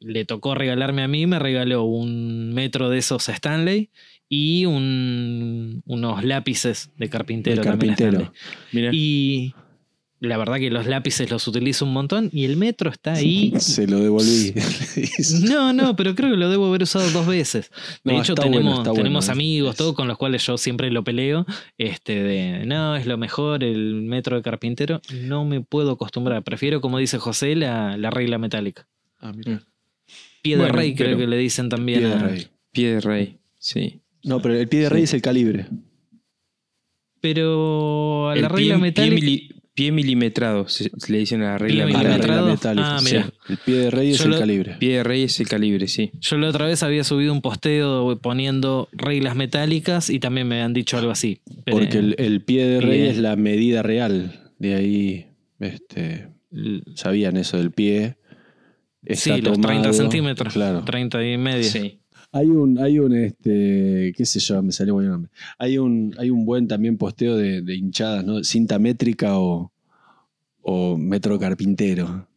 le, tocó regalarme a mí me regaló un metro de esos Stanley y unos lápices de carpintero. De carpintero. Y la verdad que los lápices los utilizo un montón y el metro está ahí. Se lo devolví. no, no, pero creo que lo debo haber usado dos veces. De hecho, tenemos, tenemos amigos, todos con los cuales yo siempre lo peleo. Este de no, es lo mejor el metro de carpintero. No me puedo acostumbrar. Prefiero, como dice José, la, regla metálica. Ah, mira. Pie de rey, creo que le dicen también. Pie de rey. Pie de rey, sí. No, pero el pie de rey es el calibre. Pero a la regla metálica. Pie milimetrado, se, le dicen a la regla, metálica. Ah, mira. El pie de rey es el calibre. Pie de rey es el calibre, sí. Yo la otra vez había subido un posteo poniendo reglas metálicas y también me han dicho algo así. Porque el, pie de rey es la medida real. De ahí, este, sabían eso del pie. sí, los 30 centímetros. Claro. 30 y medio. Sí. Hay un, hay un, este, qué sé yo, me salió buen nombre. Hay un, hay un buen también posteo de, hinchadas, ¿no? Cinta métrica o, o metro carpintero.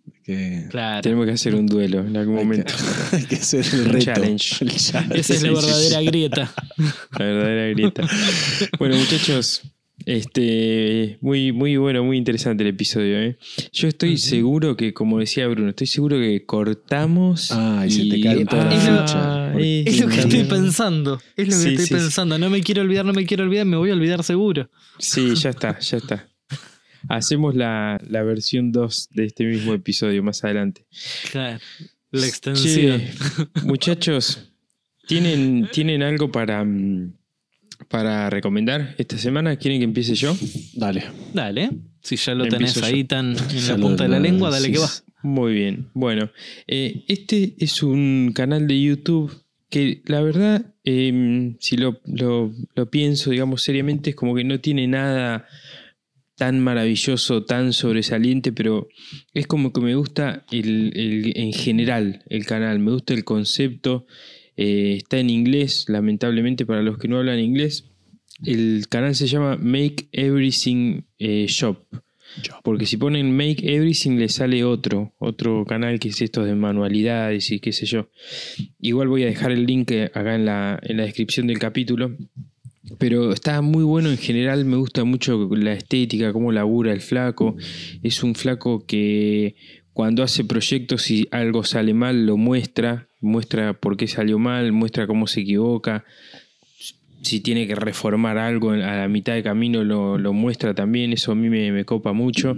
claro. Tenemos que hacer un duelo en algún momento. hay que hacer el reto. Challenge. Esa es la verdadera grieta. La verdadera grieta. Bueno, muchachos, este, muy, muy bueno, muy interesante el episodio. ¿eh? Yo estoy seguro que, como decía Bruno, estoy seguro que cortamos. Ah, y, se te cae toda la ficha. Es, lo que estoy pensando. Es lo que estoy pensando. No me quiero olvidar, no me quiero olvidar, me voy a olvidar seguro. Sí, ya está, ya está. Hacemos la, la versión 2 de este mismo episodio más adelante. Claro, la extensión. muchachos, ¿tienen, ¿tienen algo para mm, para recomendar esta semana? ¿Quieren que empiece yo? Dale. Dale. Si ya lo tenés ahí tan en la punta de la lengua, dale que va. Muy bien. Bueno, eh, este es un canal de YouTube que la verdad, em, si lo, pienso, digamos, seriamente, es como que no tiene nada tan maravilloso, tan sobresaliente, pero es como que me gusta en general el canal, me gusta el concepto eh, está en inglés, lamentablemente para los que no hablan inglés. El canal se llama Make Everything eh, Shop. Porque si ponen Make Everything le sale otro, otro canal que es esto de manualidades y qué sé yo. Igual voy a dejar el link acá en la, en la descripción del capítulo. Pero está muy bueno en general, me gusta mucho la estética, cómo labura el flaco. Es un flaco que cuando hace proyectos y algo sale mal lo muestra, muestra por qué salió mal, muestra cómo se equivoca si tiene que reformar algo a la mitad de camino lo, muestra también, eso a mí me, copa mucho.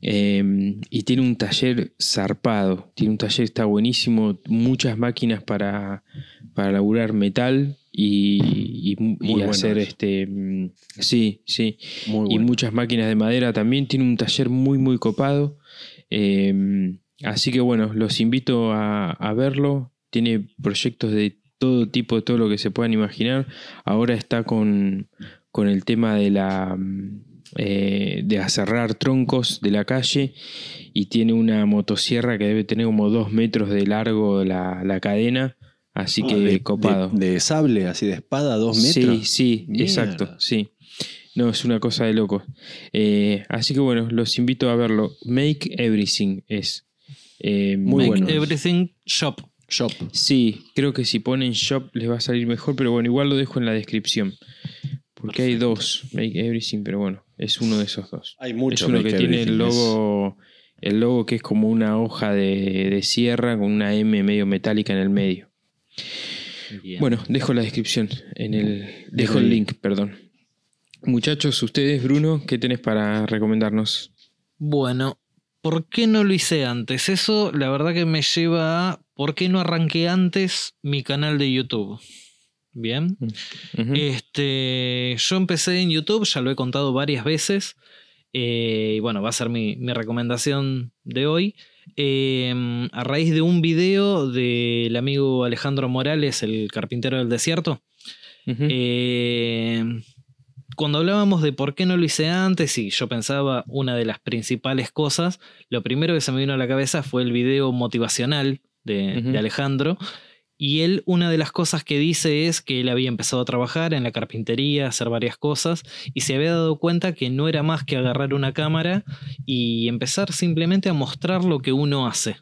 Em, y tiene un taller zarpado, tiene un taller está buenísimo, muchas máquinas para, para laburar metal y, hacer este mm, sí, sí. y muchas máquinas de madera también. Tiene un taller muy muy copado. Em, así que bueno, los invito a, a verlo. Tiene proyectos de todo tipo, de todo lo que se puedan imaginar. Ahora está con, el tema de la eh, de aserrar troncos de la calle y tiene una motosierra que debe tener como dos metros de largo la, la cadena. Así ah, que copado. De, sable, así de espada, dos metros. Sí, sí, exacto, sí. No, es una cosa de loco. Eh, así que bueno, los invito a verlo. Make Everything es. Eh, muy Make Everything Shop. Shop. Sí, creo que si ponen shop les va a salir mejor, pero bueno, igual lo dejo en la descripción. Porque hay dos, Make Everything, pero bueno, es uno de esos dos. Hay muchos. Es uno que tiene el logo, el logo que es como una hoja de, sierra con una M medio metálica en el medio. Bueno, dejo la descripción, en el, dejo el link, perdón. Muchachos, ustedes, Bruno, ¿qué tenés para recomendarnos? Bueno, ¿por qué no lo hice antes? Eso la verdad que me lleva a ¿por qué no arranqué antes mi canal de YouTube? Bien. Mm, este, yo empecé en YouTube, ya lo he contado varias veces. Eh, y bueno, va a ser mi, recomendación de hoy. Em, a raíz de un video del amigo Alejandro Morales, el carpintero del desierto. Cuando hablábamos de por qué no lo hice antes, y yo pensaba una de las principales cosas, lo primero que se me vino a la cabeza fue el video motivacional de, Alejandro. Y él, una de las cosas que dice es que él había empezado a trabajar en la carpintería, hacer varias cosas, y se había dado cuenta que no era más que agarrar una cámara y empezar simplemente a mostrar lo que uno hace.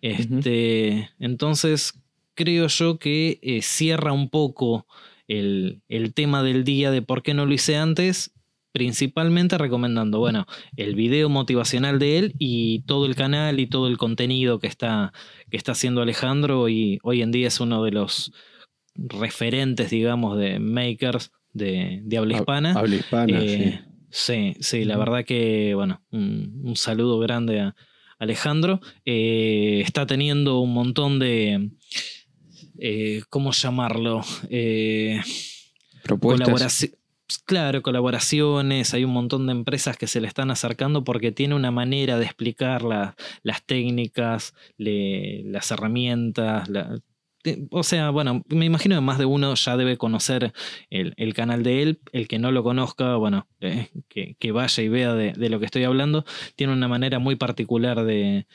Este, Entonces, creo yo que eh, cierra un poco el, el tema del día de por qué no lo hice antes principalmente recomendando, bueno, el video motivacional de él y todo el canal y todo el contenido que está, que está haciendo Alejandro y hoy en día es uno de los referentes, digamos, de makers de, habla hispana. Habla hispana, eh, sí. Sí, la verdad que, bueno, un, saludo grande a Alejandro. Eh, está teniendo un montón de, eh, ¿cómo llamarlo? Propuestas. Claro, colaboraciones, hay un montón de empresas que se le están acercando porque tiene una manera de explicar las técnicas, las herramientas. o sea, bueno, me imagino que más de uno ya debe conocer el, canal de él. El que no lo conozca, bueno, eh, que, vaya y vea de, lo que estoy hablando. Tiene una manera muy particular de,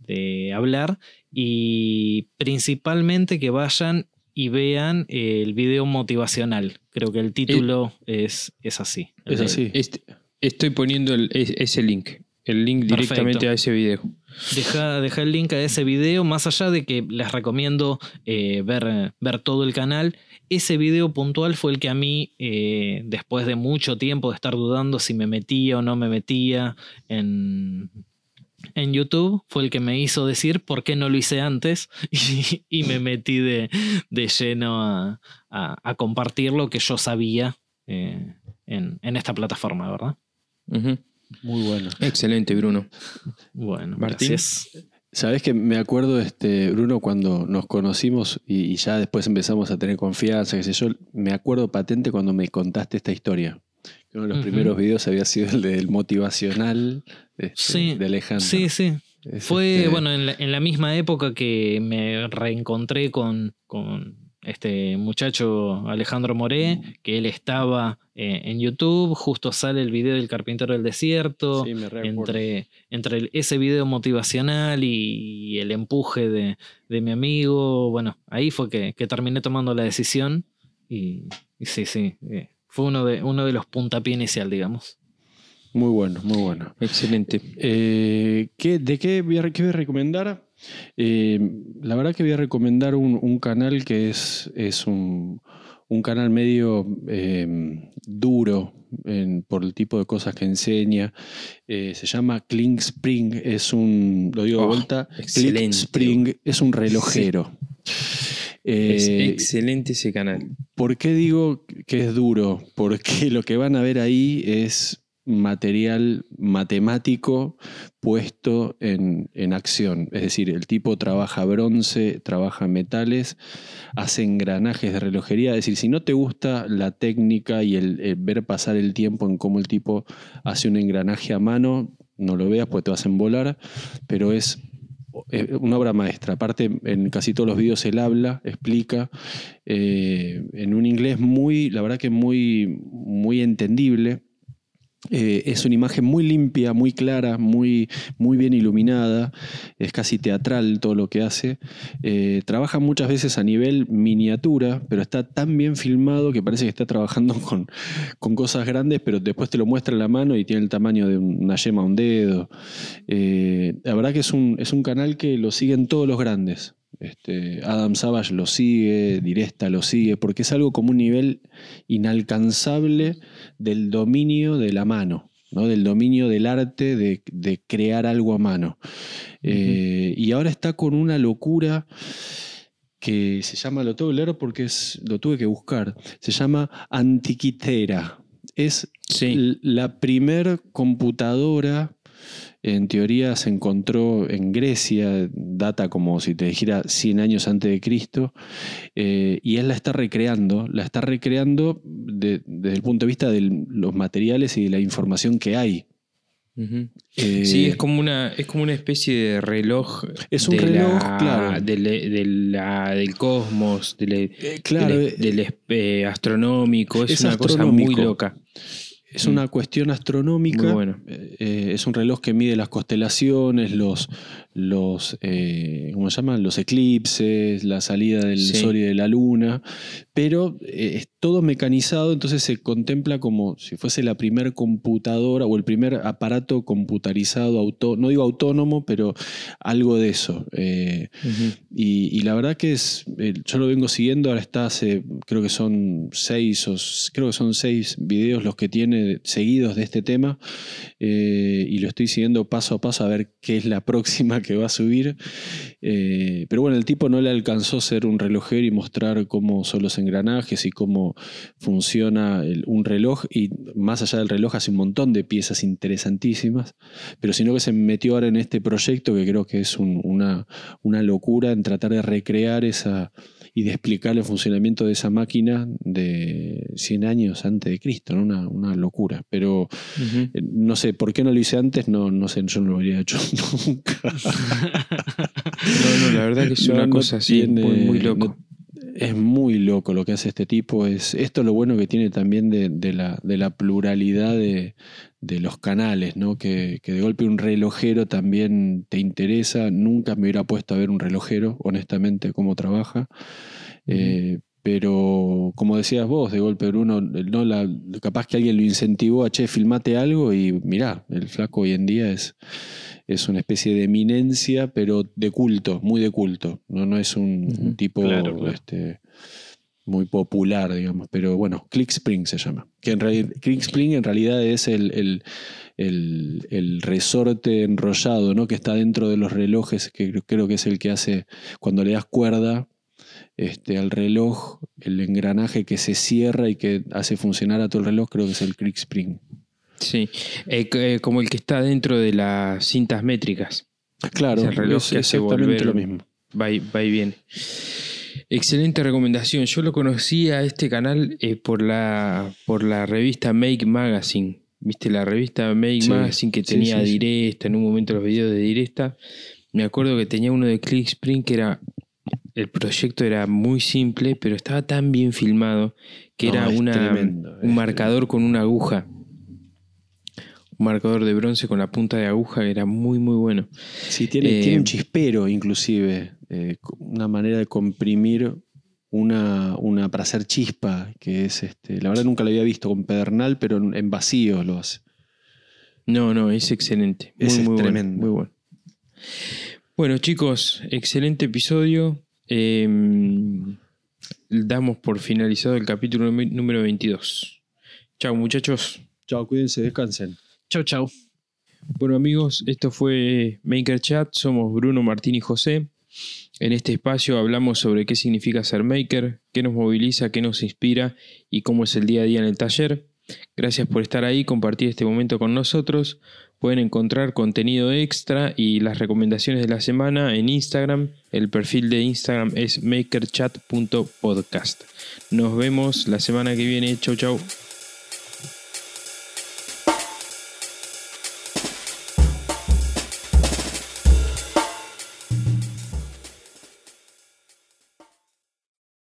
de hablar y principalmente que vayan y vean el video motivacional. Creo que el título es, es así. Es así. Este, estoy poniendo ese link, el link directamente a ese video. Deja, deja, el link a ese video, más allá de que les recomiendo eh, ver, ver todo el canal. Ese video puntual fue el que a mí, eh, después de mucho tiempo de estar dudando si me metía o no me metía en, en YouTube fue el que me hizo decir por qué no lo hice antes y, me metí de, lleno a, compartir lo que yo sabía eh, en, esta plataforma, ¿verdad? Muy bueno. Excelente, Bruno. Bueno, Gracias. Sabes que me acuerdo, este, Bruno, cuando nos conocimos y, ya después empezamos a tener confianza, qué sé yo, me acuerdo patente cuando me contaste esta historia. Uno de los primeros videos había sido el del motivacional este, de Alejandro. Sí, sí. Fue, este bueno, en la, misma época que me reencontré con, con este muchacho Alejandro Moré, que él estaba eh, en YouTube, justo sale el video del carpintero del desierto, entre, entre ese video motivacional y, el empuje de, mi amigo, bueno, ahí fue que, terminé tomando la decisión y, sí, sí, eh, fue uno de, uno de los puntapiés inicial, digamos. Muy bueno, muy bueno. Excelente. Eh, ¿De qué voy, a, recomendar? Eh, la verdad que voy a recomendar un, canal que es, es un, canal medio em, duro por el tipo de cosas que enseña. Eh, se llama Kling Spring. Es un, lo digo de oh, vuelta, Kling Spring es un relojero. Es excelente ese canal. ¿Por qué digo que es duro? Porque lo que van a ver ahí es material matemático puesto en, acción. Es decir, el tipo trabaja bronce, trabaja metales, hace engranajes de relojería. Es decir, si no te gusta la técnica y el, ver pasar el tiempo en cómo el tipo hace un engranaje a mano, no lo veas porque te vas a embolar, pero es una obra maestra. Aparte, en casi todos los vídeos él habla, explica, eh, en un inglés muy, la verdad que muy, muy entendible. Eh, es una imagen muy limpia, muy clara, muy, muy bien iluminada, es casi teatral todo lo que hace. Eh, trabaja muchas veces a nivel miniatura, pero está tan bien filmado que parece que está trabajando con, con cosas grandes, pero después te lo muestra en la mano y tiene el tamaño de una yema, un dedo. Eh, la verdad que es un, es un canal que lo siguen todos los grandes. Este, Adam Savage lo sigue, Diresta lo sigue, porque es algo como un nivel inalcanzable del dominio de la mano, ¿no? del dominio del arte de, crear algo a mano. Eh, y ahora está con una locura que se llama, lo tengo que leer porque es, lo tuve que buscar, se llama Antiquitera. Es la primer computadora en teoría se encontró en Grecia, data como si te dijera 100 años antes de Cristo, eh, y él la está recreando, la está recreando desde el punto de vista de los materiales y de la información que hay. Eh, sí, es como una, es como una especie de reloj. Es un reloj, claro. del cosmos, del, eh, astronómico, es, una cosa muy loca. Es una mm. cuestión astronómica. Eh, es un reloj que mide las constelaciones, los, los eh, ¿cómo se llaman? Los eclipses, la salida del sol y de la luna. Pero eh, es todo mecanizado, entonces se contempla como si fuese la primer computadora o el primer aparato computarizado, auto, no digo autónomo, pero algo de eso. y, la verdad que es, yo lo vengo siguiendo, ahora está hace, creo que son seis o creo que son seis videos los que tiene seguidos de este tema eh, y lo estoy siguiendo paso a paso a ver qué es la próxima que va a subir. Eh, pero bueno, el tipo no le alcanzó ser un relojero y mostrar cómo son los engranajes y cómo funciona un reloj y más allá del reloj hace un montón de piezas interesantísimas, pero sino que se metió ahora en este proyecto que creo que es una, una locura en tratar de recrear esa y de explicar el funcionamiento de esa máquina de 100 años antes de Cristo, una, una locura. Pero eh, no sé, ¿por qué no lo hice antes? No, no sé, yo no lo habría hecho nunca. no, no, la verdad que es una cosa así, muy, loco. es muy loco lo que hace este tipo. Es, esto es lo bueno que tiene también de, la, de la, pluralidad de, de los canales, ¿no? Que, que, de golpe un relojero también te interesa. Nunca me hubiera puesto a ver un relojero, honestamente, cómo trabaja. Eh, pero como decías vos, de golpe Bruno, no la, capaz que alguien lo incentivó a che, filmate algo y mirá, el flaco hoy en día es, es una especie de eminencia, pero de culto, muy de culto. No, no es un, tipo Este, muy popular, digamos. Pero bueno, ClickSpring se llama. Que en realidad, ClickSpring en realidad es el, el, resorte enrollado, ¿no? Que está dentro de los relojes, que creo que es el que hace cuando le das cuerda este, al reloj, el engranaje que se cierra y que hace funcionar a todo el reloj, creo que es el ClickSpring. Sí, eh, eh, como el que está dentro de las cintas métricas. Claro, el reloj es exactamente lo mismo. Va y, va y viene. Excelente recomendación. Yo lo conocí a este canal eh, por, la, por la revista Make Magazine. ¿Viste la revista Make Magazine que tenía Directa, en un momento los videos de Directa? Me acuerdo que tenía uno de ClickSpring que era. El proyecto era muy simple, pero estaba tan bien filmado que era una, un marcador con una aguja. Marcador de bronce con la punta de aguja que era muy, muy bueno. Sí, tiene, tiene un eh, chispero, inclusive. Eh, una manera de comprimir una, una, para hacer chispa, que es este, la verdad nunca lo había visto con pedernal, pero en, vacío lo hace. No, no, es excelente. Muy, es muy tremendo. muy bueno. Bueno, chicos, excelente episodio. Em, damos por finalizado el capítulo número 22. Chao, muchachos. Chao, cuídense, descansen. Chau, chau. Bueno, amigos, esto fue Maker Chat. Somos Bruno, Martín y José. En este espacio hablamos sobre qué significa ser maker, qué nos moviliza, qué nos inspira y cómo es el día a día en el taller. Gracias por estar ahí, compartir este momento con nosotros. Pueden encontrar contenido extra y las recomendaciones de la semana en Instagram. El perfil de Instagram es makerchat.podcast. Nos vemos la semana que viene. Chau, chau.